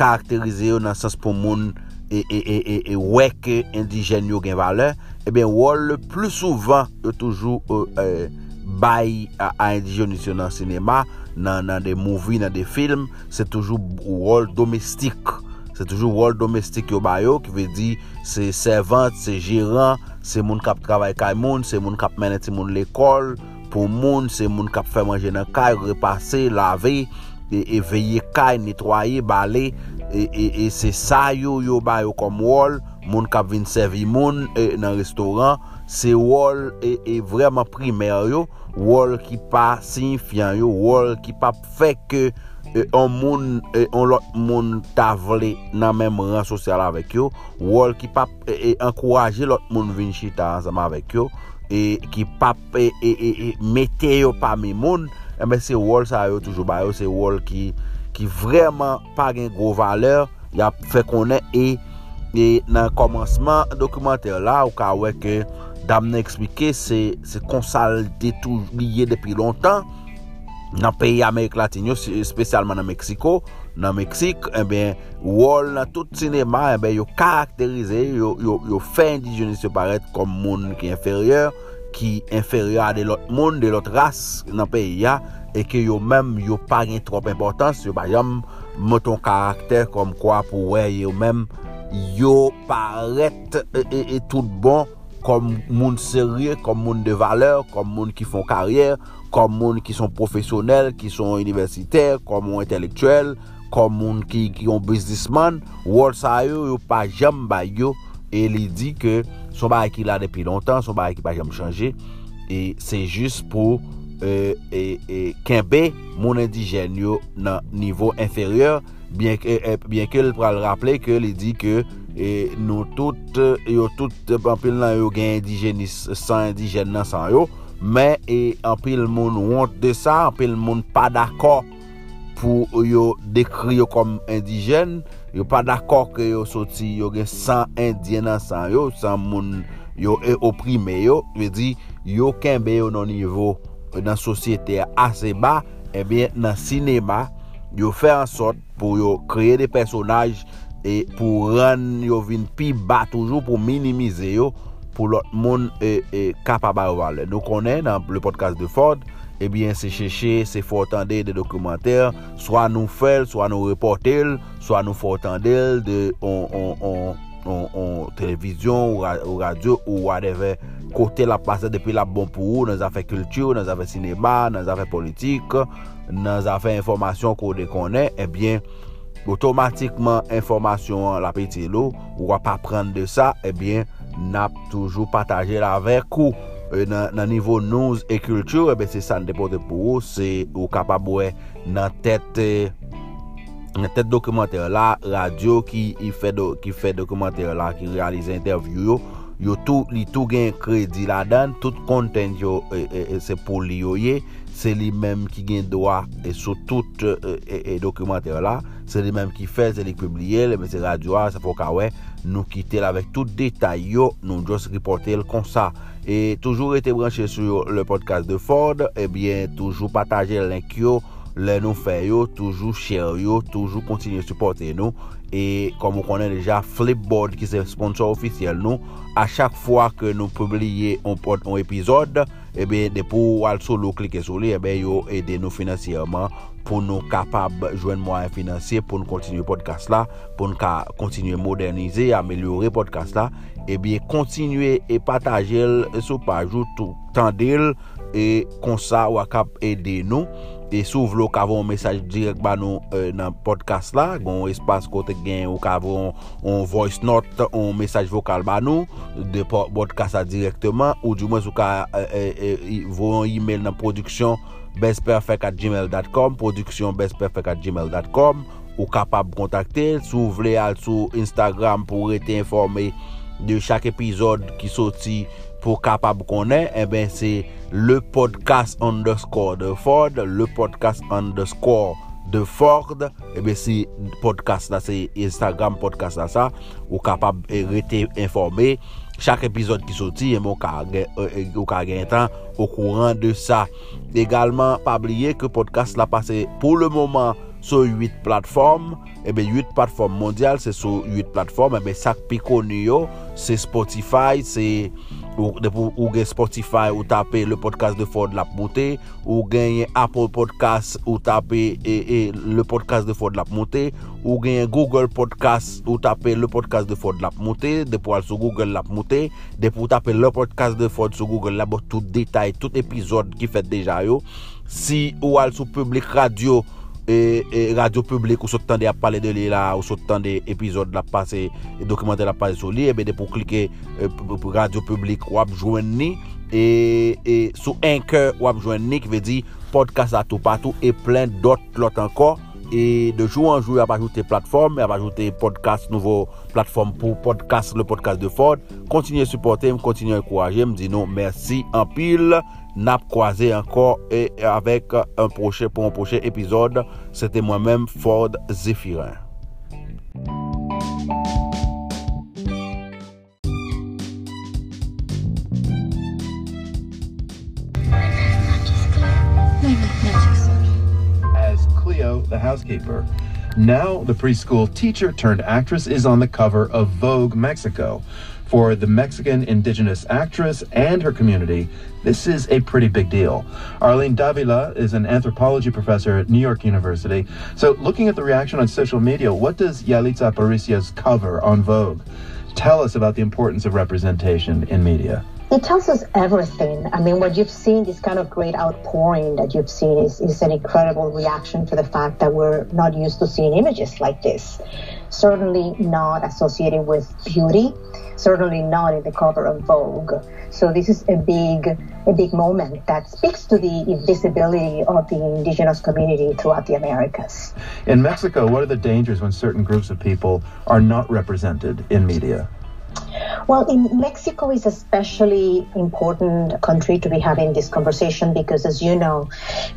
karakterize yo nan sens pou moun e, e, e e, e weke indijen yo gen vale, e ben wol le plus souvan yo toujou... Uh, uh, bay a indijyon nisyon nan sinema, nan, nan de mouvi, nan de film, se toujou wol domestik. Se toujou wol domestik yo bayo, ki ve di se servant, se jiran, se moun kap travay kay moun, se moun kap menet ti moun l'ekol, pou moun, se moun kap fè manje nan kay, repase, lave, e, e veye kay, netwaye, bale, e, e, e se sa yo yo bayo kom wol, moun kap vin servi moun e, nan restoran, se wol e, e vreman primer yo, wol ki pa signifiyan yo, wol ki pa fek e, on moun, e, on lot moun tavle nan menm ran sosyal avek yo, wol ki pa e, e, enkouraje lot moun vin chita ansama avek yo, e, ki pa e, e, e, e, mete yo pa mi moun, e men se wol sa yo toujou ba yo, se wol ki, ki vreman pa gen gro valeur, ya fe konen e, e nan komansman dokumenter la ou ka weke dam nan eksplike se, se konsal detou liye depi lontan nan peyi Amerik Latinyo, spesyalman nan Meksiko, nan Meksik, eben, eh wol nan tout sinema, eben, eh yo karakterize, yo, yo, yo fe indijenis yo paret kom moun ki inferyor, ki inferyor a de lot moun, de lot ras nan peyi ya, e ke yo menm yo pa gen trop importans, yo bayam moton karakter kom kwa pou we yo menm yo paret e, e, e tout bon, kom moun serye, kom moun de valeur, kom moun ki fon karyer, kom moun ki son profesyonel, ki son universiter, kom moun intelektuel, kom moun ki, ki yon businessman, wòl sa yo yo pa jam ba yo, e li di ke son ba ki la depi lontan, son ba ki pa jam chanje, e se jist pou e, e, e, kenbe moun indijen yo nan nivou inferyor, bien ke, e, bien ke l pral rappele ke li di ke e nou tout yo tout anpil nan yo gen indijenis san indijen nan san yo men e anpil moun wont de sa anpil moun pa d'akor pou yo dekri yo kom indijen yo pa d'akor ke yo soti yo gen san indijen nan san yo san moun yo e oprime yo ve di yo kenbe yo nan nivou nan sosyete ase ba ebyen nan sinema yo fe ansot pou yo kreye de personaj e pou ran yo vin pi ba toujou pou minimize yo pou lot moun e, e kapaba yo vale. Nou konen nan le podcast de Ford, ebyen se cheche, se fotande de dokumenter, swa nou fel, swa nou reportel, swa nou fò tande on televizyon ou radyo ou whatever kote la pase depi la bon pou ou nan zafè kultur, nan zafè sinema, nan zafè politik, nan zafè informasyon kou de konen, ebyen otomatikman informasyon la peti lo, ou wap apren de sa, ebyen nap toujou pataje la vek ou. E nan, nan nivou nouz e kultur, ebyen se san depote pou ou, se ou kapabwe nan tete nan tete dokumenter la, radio ki, fe, do, ki fe dokumenter la, ki realize interview yo, yo tou li tou gen kredi la dan, tout konten yo e, e, e se pou li yo ye, se li menm ki gen doa e sou tout e, e, e dokumenter la, Se li menm ki fè, se li publie, le mè se radyo a, se fò kawè, nou kite la vek tout detay yo, nou jòs ripote l kon sa. E toujou rete branche sou le podcast de Ford, eh ebyen toujou pataje link yo, le nou fè yo, toujou share yo, toujou kontinye supporte nou. E komon konen deja Flipboard ki se sponsor ofisyel nou, a chak fwa ke nou publie on, on epizod, Eh ebe depo al solo klike soli, ebe eh yo ede nou finansiyerman pou nou kapab jwen mwen finansye pou nou kontinye podcast la, pou nou ka kontinye modernize, amelyore podcast la, ebe eh kontinye e patajel sou pajou tout tan del, e konsa wakap ede nou. E sou vlo kavon mesaj direk ba nou euh, nan podcast la, gon espas kote gen ou kavon on voice note, on mesaj vokal ba nou, de podcast la direktman, ou di mwen sou ka euh, euh, euh voyon email nan produksyon bestperfect.gmail.com, produksyon bestperfect.gmail.com, ou kapab kontakte, sou vle al sou Instagram pou rete informe de chak epizod ki soti pour capable connaître, eh ben c'est le podcast underscore de Ford, le podcast underscore de Ford, eh ben si podcast là, c'est Instagram podcast là ça, ou capable eh, rester informé. Chaque épisode qui sorti, eh ben, ou ka eh, temps au courant de ça. Également, pas oublier que podcast là passé pour le moment sur 8 plateformes, eh et bien 8 plateformes mondiales, c'est sur 8 plateformes, et bien ça qui connu, c'est Spotify, c'est Ou, ou gen Spotify ou tape le podcast de Ford Lap Monté Ou gen Apple Podcast ou tape e, e, le podcast de Ford Lap Monté Ou gen Google Podcast ou tape le podcast de Ford Lap Monté Depo al sou Google Lap Monté Depo tape le podcast de Ford sou Google Lap Tout detay, tout epizod ki fet deja yo. Si ou al sou Public Radio ou et, radio publique ou sortant de parler e e de lui là ou sortant des épisodes la passer documentaire la sur lui et bien pour cliquer radio publique ou joindre et, et sous un cœur ou joindre qui veut dire podcast à tout partout et plein d'autres l'autre encore et de jour en jour, il va ajouter plateforme, il va ajouter podcast, nouveau plateforme pour podcast, le podcast de Ford. Continuez à supporter, continuez à encourager, me dis non, merci en pile. nap croisé encore et avec un prochain pour un prochain épisode. C'était moi-même Ford Zephyrin. As Cleo, the housekeeper. Now, the preschool teacher turned actress is on the cover of Vogue Mexico for the Mexican indigenous actress and her community this is a pretty big deal. Arlene Davila is an anthropology professor at New York University. So, looking at the reaction on social media, what does Yalitza Aparicio's cover on Vogue tell us about the importance of representation in media? It tells us everything. I mean, what you've seen, this kind of great outpouring that you've seen, is, is an incredible reaction to the fact that we're not used to seeing images like this. Certainly not associated with beauty, certainly not in the cover of Vogue. So this is a big, a big moment that speaks to the invisibility of the indigenous community throughout the Americas. In Mexico, what are the dangers when certain groups of people are not represented in media? Well, in Mexico is especially important country to be having this conversation because, as you know,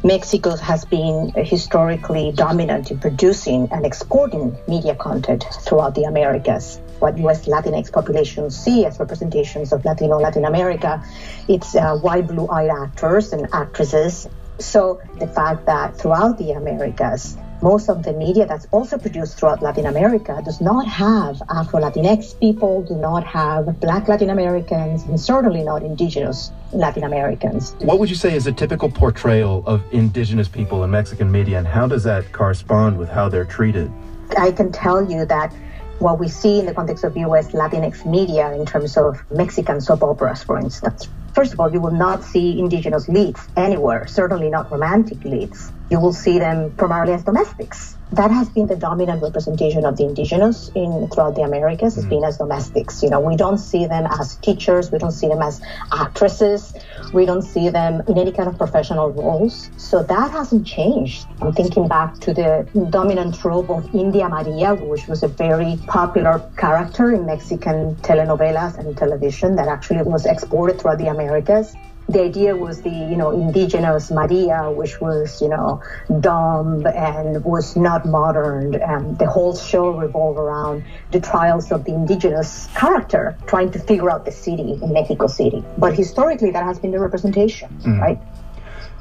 Mexico has been historically dominant in producing and exporting media content throughout the Americas. What U.S. Latinx populations see as representations of Latino Latin America, it's uh, white, blue-eyed actors and actresses. So the fact that throughout the Americas, most of the media that's also produced throughout Latin America does not have Afro Latinx people, do not have Black Latin Americans, and certainly not indigenous Latin Americans. What would you say is a typical portrayal of indigenous people in Mexican media, and how does that correspond with how they're treated? I can tell you that what we see in the context of US Latinx media in terms of Mexican soap operas, for instance. First of all, you will not see indigenous leads anywhere, certainly not romantic leads you will see them primarily as domestics. That has been the dominant representation of the indigenous in throughout the Americas. Has mm. been as domestics. You know, we don't see them as teachers. We don't see them as actresses. We don't see them in any kind of professional roles. So that hasn't changed. I'm thinking back to the dominant trope of India Maria, which was a very popular character in Mexican telenovelas and television that actually was exported throughout the Americas the idea was the you know indigenous Maria, which was you know dumb and was not modern. And the whole show revolved around the trials of the indigenous character trying to figure out the city in Mexico City. But historically, that has been the representation, mm. right?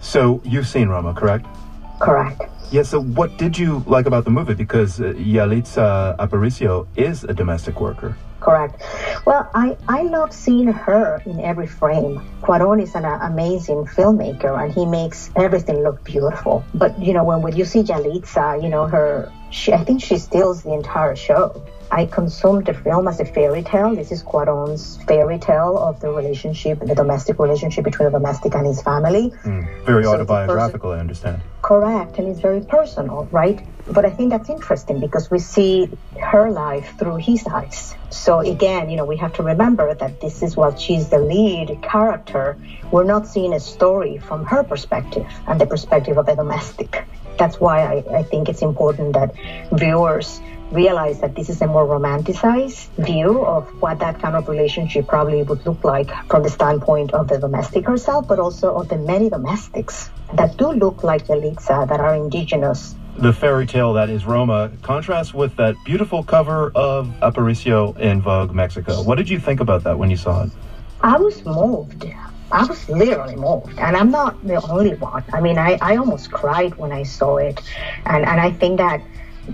So you've seen Roma, correct? Correct. Yeah, so what did you like about the movie? Because uh, Yalitza Aparicio is a domestic worker. Correct. Well, I, I love seeing her in every frame. Cuaron is an uh, amazing filmmaker and he makes everything look beautiful. But, you know, when, when you see Yalitza, you know, her, she, I think she steals the entire show. I consumed the film as a fairy tale. This is Cuaron's fairy tale of the relationship, the domestic relationship between a domestic and his family. Mm, very so autobiographical, I understand. Correct, and it's very personal, right? But I think that's interesting because we see her life through his eyes. So again, you know, we have to remember that this is while she's the lead character, we're not seeing a story from her perspective and the perspective of a domestic. That's why I, I think it's important that viewers realize that this is a more romanticized view of what that kind of relationship probably would look like from the standpoint of the domestic herself, but also of the many domestics that do look like Yalitza uh, that are indigenous. The fairy tale that is Roma contrasts with that beautiful cover of Aparicio in Vogue Mexico. What did you think about that when you saw it? I was moved. I was literally moved. And I'm not the only one. I mean, I, I almost cried when I saw it. And, and I think that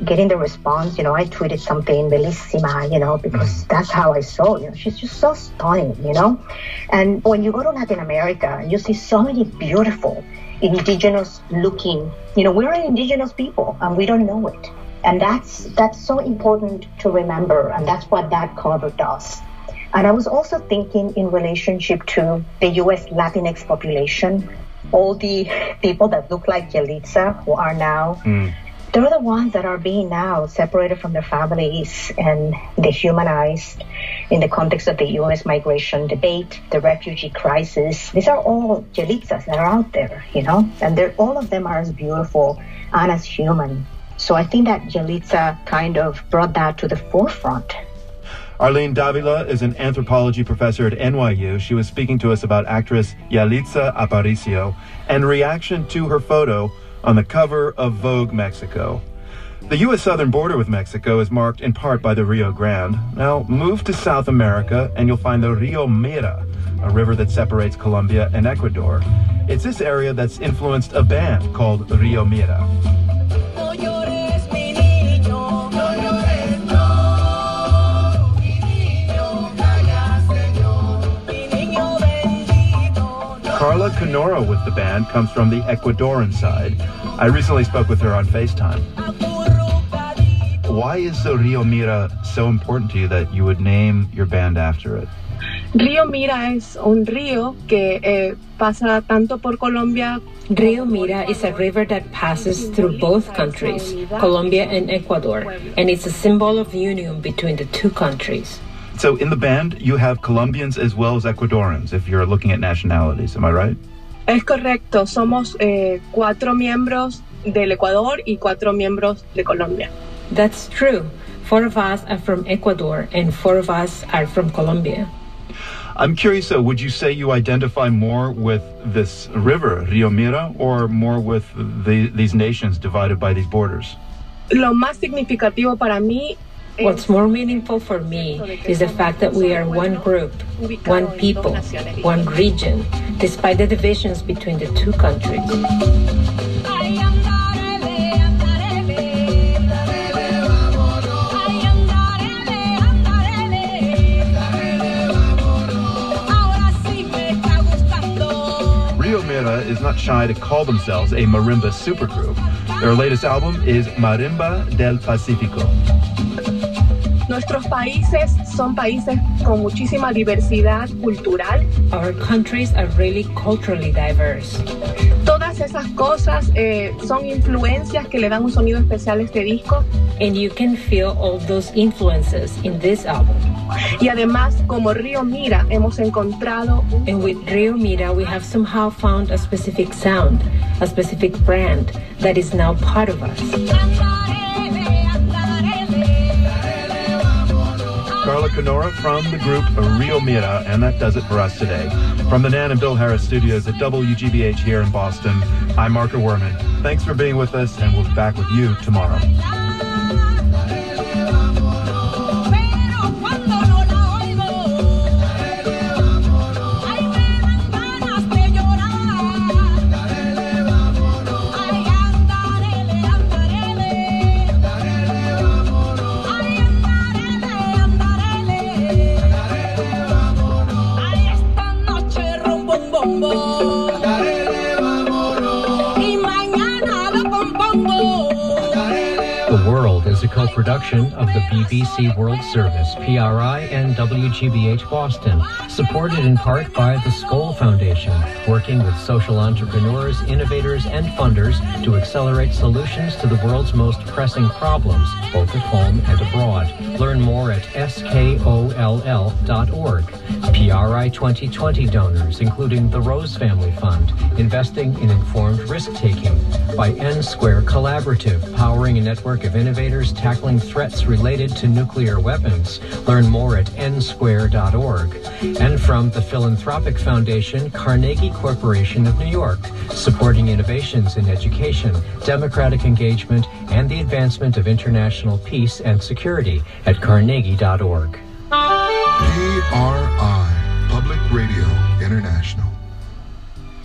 getting the response, you know, I tweeted something bellissima, you know, because mm. that's how I saw, you know, she's just so stunning, you know. And when you go to Latin America, you see so many beautiful indigenous looking, you know, we're an indigenous people and we don't know it. And that's that's so important to remember and that's what that cover does. And I was also thinking in relationship to the US Latinx population, all the people that look like Yalitza who are now mm they're the ones that are being now separated from their families and dehumanized in the context of the U.S. migration debate, the refugee crisis. These are all Yalitzas that are out there, you know, and they're, all of them are as beautiful and as human. So I think that Yalitza kind of brought that to the forefront. Arlene Davila is an anthropology professor at NYU. She was speaking to us about actress Yalitza Aparicio and reaction to her photo on the cover of Vogue Mexico. The U.S. southern border with Mexico is marked in part by the Rio Grande. Now, move to South America and you'll find the Rio Mira, a river that separates Colombia and Ecuador. It's this area that's influenced a band called Rio Mira. Kanora with the band comes from the Ecuadorian side. I recently spoke with her on FaceTime. Why is the Rio Mira so important to you that you would name your band after it? Río Mira es un río que eh, pasa tanto por Colombia. Rio Mira is a river that passes through both countries, Colombia and Ecuador, and it's a symbol of union between the two countries. So in the band, you have Colombians as well as Ecuadorians, if you're looking at nationalities. Am I right? Es correcto. Somos eh, cuatro miembros del Ecuador y cuatro miembros de Colombia. That's true. Four of us are from Ecuador and four of us are from Colombia. I'm curious though, would you say you identify more with this river, Rio Mira, or more with the, these nations divided by these borders? Lo más significativo para mí What's more meaningful for me is the fact that we are one group, one people, one region, despite the divisions between the two countries. Is not shy to call themselves a marimba supergroup. Their latest album is Marimba del Pacifico. Nuestros países son países con muchísima diversidad cultural. Our countries are really culturally diverse. Todas esas cosas eh, son influencias que le dan un sonido especial a este disco. And you can feel all those influences in this album. Y además, como Río Mira, hemos encontrado. And with Río Mira, we have somehow found a specific sound, a specific brand that is now part of us. Karla Kanora from the group Rio Mira, and that does it for us today. From the Nan and Bill Harris studios at WGBH here in Boston, I'm Marco Werman. Thanks for being with us, and we'll be back with you tomorrow. A co-production of the BBC World Service, PRI, and WGBH Boston, supported in part by the Skoll Foundation, working with social entrepreneurs, innovators, and funders to accelerate solutions to the world's most pressing problems, both at home and abroad. Learn more at skoll.org. PRI 2020 donors, including the Rose Family Fund, investing in informed risk-taking, by N Square Collaborative, powering a network of innovators tackling threats related to nuclear weapons. Learn more at nsquare.org. And from the Philanthropic Foundation, Carnegie Corporation of New York, supporting innovations in education, democratic engagement, and the advancement of international peace and security at carnegie.org. PRI, Public Radio International.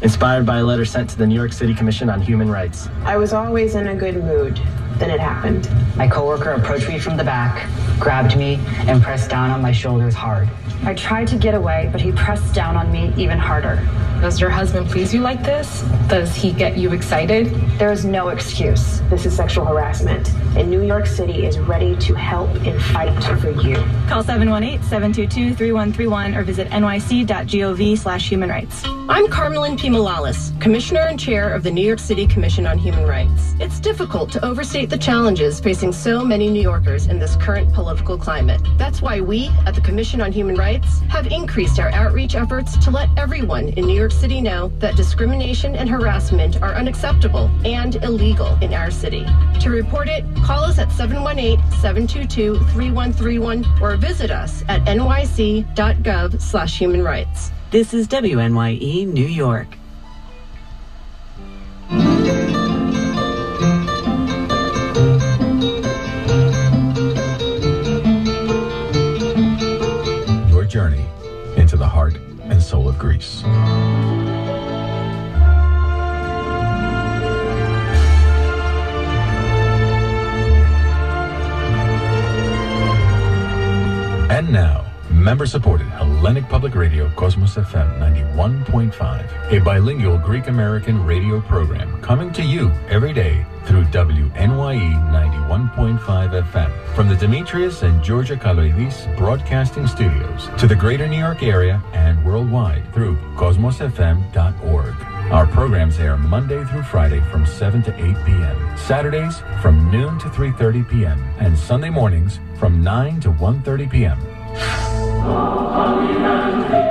Inspired by a letter sent to the New York City Commission on Human Rights. I was always in a good mood. Then it happened. My coworker approached me from the back, grabbed me, and pressed down on my shoulders hard. I tried to get away, but he pressed down on me even harder. Does your husband please you like this? Does he get you excited? There is no excuse. This is sexual harassment. And New York City is ready to help and fight for you. Call 718-722-3131 or visit nyc.gov slash human rights. I'm Carmelyn P. Malalis, Commissioner and Chair of the New York City Commission on Human Rights. It's difficult to overstate the challenges facing so many New Yorkers in this current political climate. That's why we, at the Commission on Human Rights, have increased our outreach efforts to let everyone in New York City know that discrimination and harassment are unacceptable and illegal in our city. To report it, call us at 718-722-3131 or visit us at nyc.gov slash human rights. This is WNYE New York. Greece. Member supported Hellenic Public Radio, Cosmos FM 91.5, a bilingual Greek American radio program coming to you every day through WNYE 91.5 FM. From the Demetrius and Georgia Kaloidis Broadcasting Studios to the greater New York area and worldwide through cosmosfm.org. Our programs air Monday through Friday from 7 to 8 p.m., Saturdays from noon to 3.30 p.m., and Sunday mornings from 9 to 1.30 p.m. The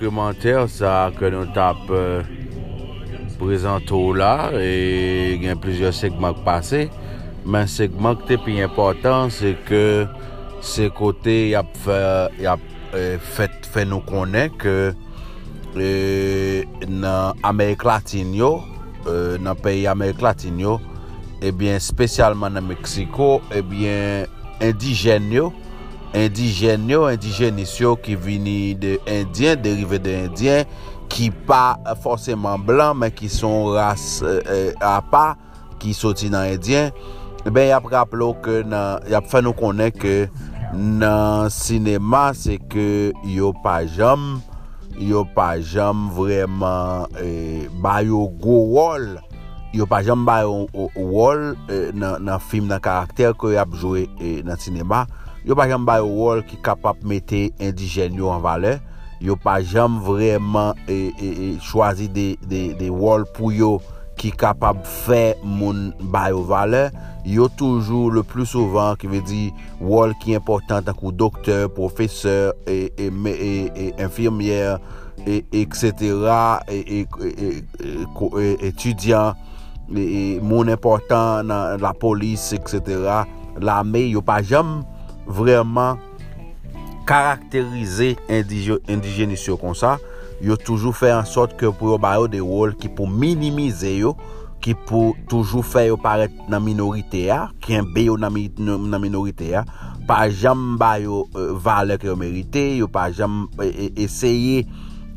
dokumenter sa ke nou tap euh, prezento la e gen plizye segman k pase men segman k te pi important se ke se kote yap fè yap fè nou konen ke e, nan Amerik Latin yo euh, e, nan peyi Amerik Latin yo eh ebyen spesyalman nan Meksiko ebyen eh indijen yo indijen yo, indijenis yo ki vini de indyen, derive de indyen, ki pa forceman blan, men ki son ras euh, apa, ki soti nan indyen, ben yap rap lo ke nan, yap fè nou konen ke nan sinema se ke yo pa jam, yo pa jam vreman eh, bayo go wol, yo pa jam bayo wol eh, nan, nan film nan karakter ke yap jowe eh, nan sinema, yo pa jam bay wol ki kapap mette indijen yo an vale, yo pa jam vreman e, e, e chwazi de, de, de wol pou yo ki kapap fe moun bay yo vale, yo toujou le plus souvan ki ve di wol ki important akou doktor, profeseur, e, e e e e, e, e, e, infirmier, etc, etudyan, moun important nan la polis, etc, la me yo pa jam vreman karakterize indijenisyon kon sa, yo toujou fè an sot ke pou yo bayo de wol ki pou minimize yo, ki pou toujou fè yo paret nan minorite ya, ki en be yo nan, nan minorite ya, pa jam bayo euh, vale ke yo merite, yo pa jam e, e, eseye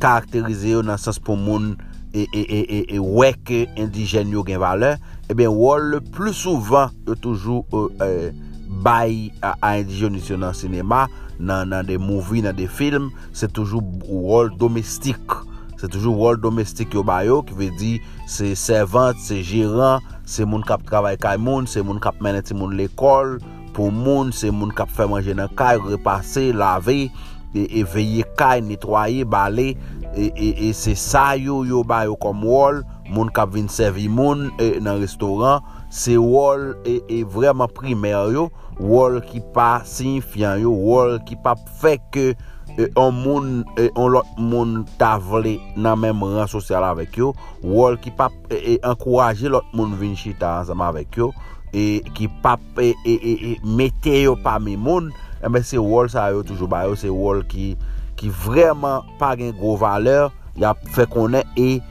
karakterize yo nan sens pou moun e, e, e e, e weke indijen yo gen vale, e ben wol le plus souvan yo toujou... Euh, euh bay a, a indijonisyon nan sinema, nan, nan de mouvi, nan de film, se toujou wol domestik. Se toujou wol domestik yo bayo, ki ve di se servant, se jiran, se moun kap travay kay moun, se moun kap menen ti moun l'ekol, pou moun, se moun kap fè manje nan kay, repase, lave, e, e veye kay, netwaye, bale, e, e, e se sa yo yo bayo kom wol, moun kap vin servi moun e, nan restoran, se wol e, e vreman primer yo, wol ki pa signifiyan yo, wol ki pa fek e, on moun, e, on lot moun tavle nan menm ran sosyal avek yo, wol ki pa e, e, enkouraje lot moun vin chita ansama avek yo, e, ki pa e, e, e, e, mete yo pa mi moun, e men se wol sa yo toujou ba yo, se wol ki, ki vreman pa gen gro valeur, ya fe konen e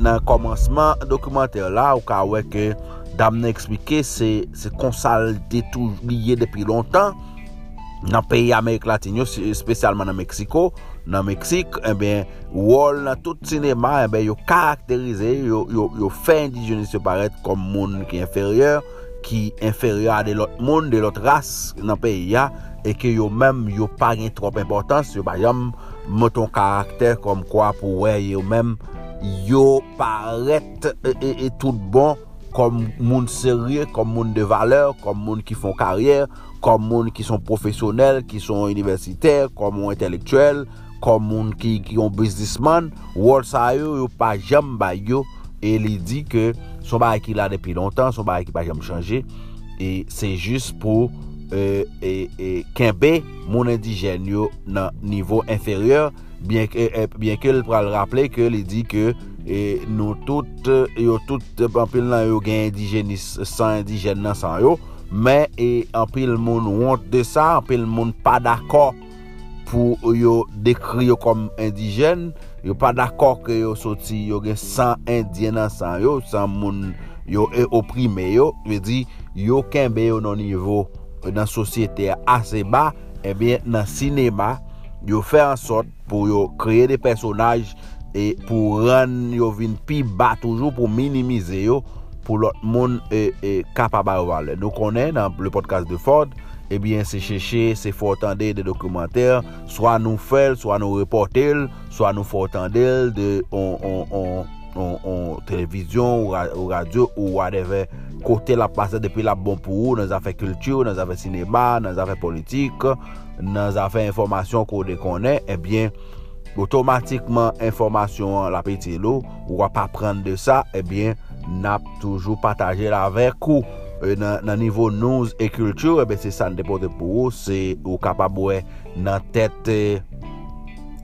nan komansman dokumenter la ou ka weke dam nan eksplike se, se konsal detou liye depi lontan nan peyi Amerik Latinyo, spesyalman nan Meksiko, nan Meksik, eh eben, wol nan tout sinema, eh eben, yo karakterize, yo, yo, yo fe indijenis yo paret kom moun ki inferyor, ki inferyor a de lot moun, de lot ras nan peyi ya, e ke yo menm yo pa gen trop importans, yo bayam moton karakter kom kwa pou we yo menm yo paret e, e, e tout bon, kom moun serye, kom moun de valeur, kom moun ki fon karyer, kom moun ki son profesyonel, ki son universiter, kom moun intelektuel, kom moun ki, ki yon businessman, wòl sa yo yo pa jam bay yo, e li di ke son bay ki la depi lontan, son bay ki pa jam chanje, e se jist pou e, e, e, kenbe moun indijen yo nan nivou inferyor, bien ke, e, bien ke l pral rappele ke li di ke E nou tout, yo tout anpil nan yo gen indijenis san indijen nan san yo Men, e, anpil moun wont de sa, anpil moun pa d'akor pou yo dekri yo kom indijen Yo pa d'akor ke yo soti, yo gen san indijen nan san yo, san moun yo e oprime yo Ve di, yo kenbe yo nan nivou, nan sosyete ase ba, ebyen nan sinema Yo fe ansot pou yo kreye de personaj e pou ran yo vin pi ba toujou pou minimize yo pou lot moun e, e kapaba yo vale. Nou konen nan le podcast de Ford, ebyen se cheche, se fòtande de dokumenter, swa nou fel, swa nou reportel, swa nou fòtandèl de on televizyon ou radyo ou whatever kote la pase depi la bon pou ou nan zafè kultur, nan zafè sinema, nan zafè politik, nan zafè informasyon kou de konen, ebyen otomatikman informasyon la peti lo, ou wap apren de sa, ebyen nap toujou pataje la vek ou. E nan, nan nivou nouz e kultur, ebyen se san depote pou ou, se ou kapabwe nan tete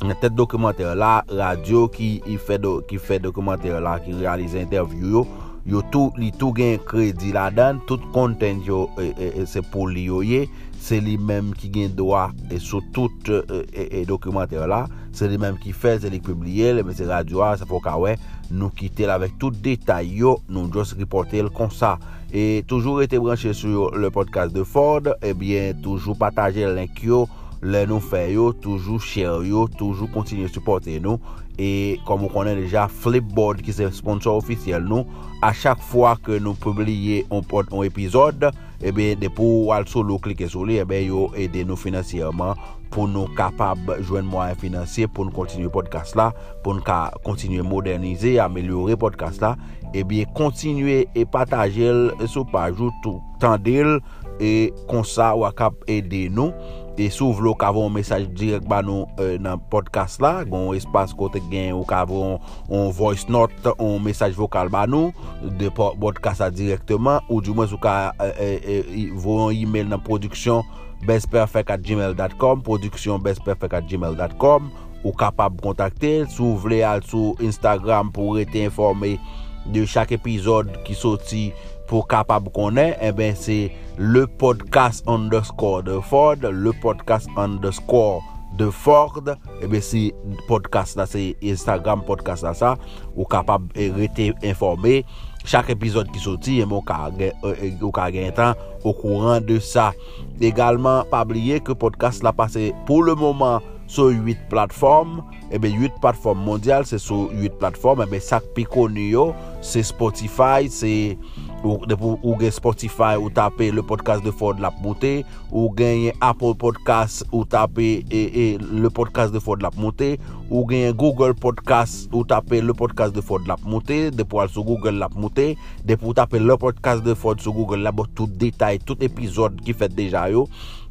nan tete dokumenter la, radio ki, fe, do, ki fe dokumenter la, ki realize interview yo, yo tou, li tou gen kredi la dan, tout konten yo e, e, e se pou li yo ye, se li menm ki gen doa e sou tout e, e, e, e dokumenter la, se li menm ki fez, se li publie, le mese radyo a, se fok awe, nou kite la vek tout detay yo, nou jos ripote l kon sa. E toujou rete branche sou le podcast de Ford, ebyen toujou pataje link yo, le nou fe yo, toujou share yo, toujou kontinye supporte nou, e komon konen deja Flipboard ki se sponsor ofisyel nou, a chak fwa ke nou publie on, on epizode, Eh ebe depo al solo klike sou li, ebe eh yo ede nou finansiyerman pou nou kapab jwen mwen finansye pou nou kontinye podcast la, pou nou ka kontinye modernize, amelyore podcast la, ebe eh kontinye e patajel sou pajou tout tendel e konsa wakap ede nou E sou vlo kavon mesaj direk ba nou euh, nan podcast la, gon espas kote gen ou kavon on voice note, on mesaj vokal ba nou, de podcast la direktman, ou di mwen sou ka euh, euh, euh voyon email nan produksyon bestperfect.gmail.com, produksyon bestperfect.gmail.com, ou kapab kontakte, sou vle al sou Instagram pou rete informe de chak epizod ki soti pour capable connaître, eh ben c'est le podcast underscore de Ford, le podcast underscore de Ford, eh ben si podcast là, c'est Instagram podcast là ça, ou capable eh, rester informé. Chaque épisode qui sorti, eh ben, ou eh, temps au courant de ça. Également, pas oublier que podcast là passé pour le moment sur 8 plateformes, eh et bien 8 plateformes mondiales, c'est sur 8 plateformes, et bien chaque pico c'est Spotify, c'est Ou, ou gen Spotify ou tape le podcast de Ford Lap Monté. Ou gen Apple Podcast ou tape e, e, le podcast de Ford Lap Monté. Ou gen Google Podcast ou tape le podcast de Ford Lap Monté. Depo al sou Google Lap Monté. Depo tape le podcast de Ford sou Google Lap Tout detay, tout epizod ki fet deja yo.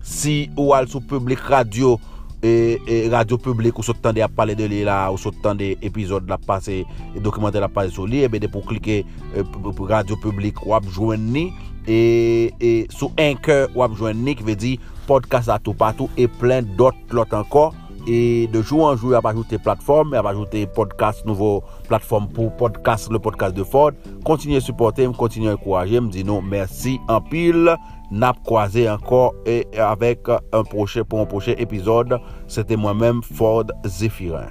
Si ou al sou Public Radio ou et, radio publique ou sortant de parler e e de lui là ou sortant des épisodes la passer documentaire la passer sur lui et bien pour cliquer radio publique ou joindre et, et sous un cœur ou joindre qui veut dire podcast à tout partout et plein d'autres l'autre encore et de jour en jour, il va ajouter plateforme, il va ajouter podcast, nouveau plateforme pour podcast, le podcast de Ford. Continuez à supporter, continuez à encourager, me dis non, merci en pile n'a croisé encore et avec un prochain pour un prochain épisode. C'était moi-même Ford Zéphirin.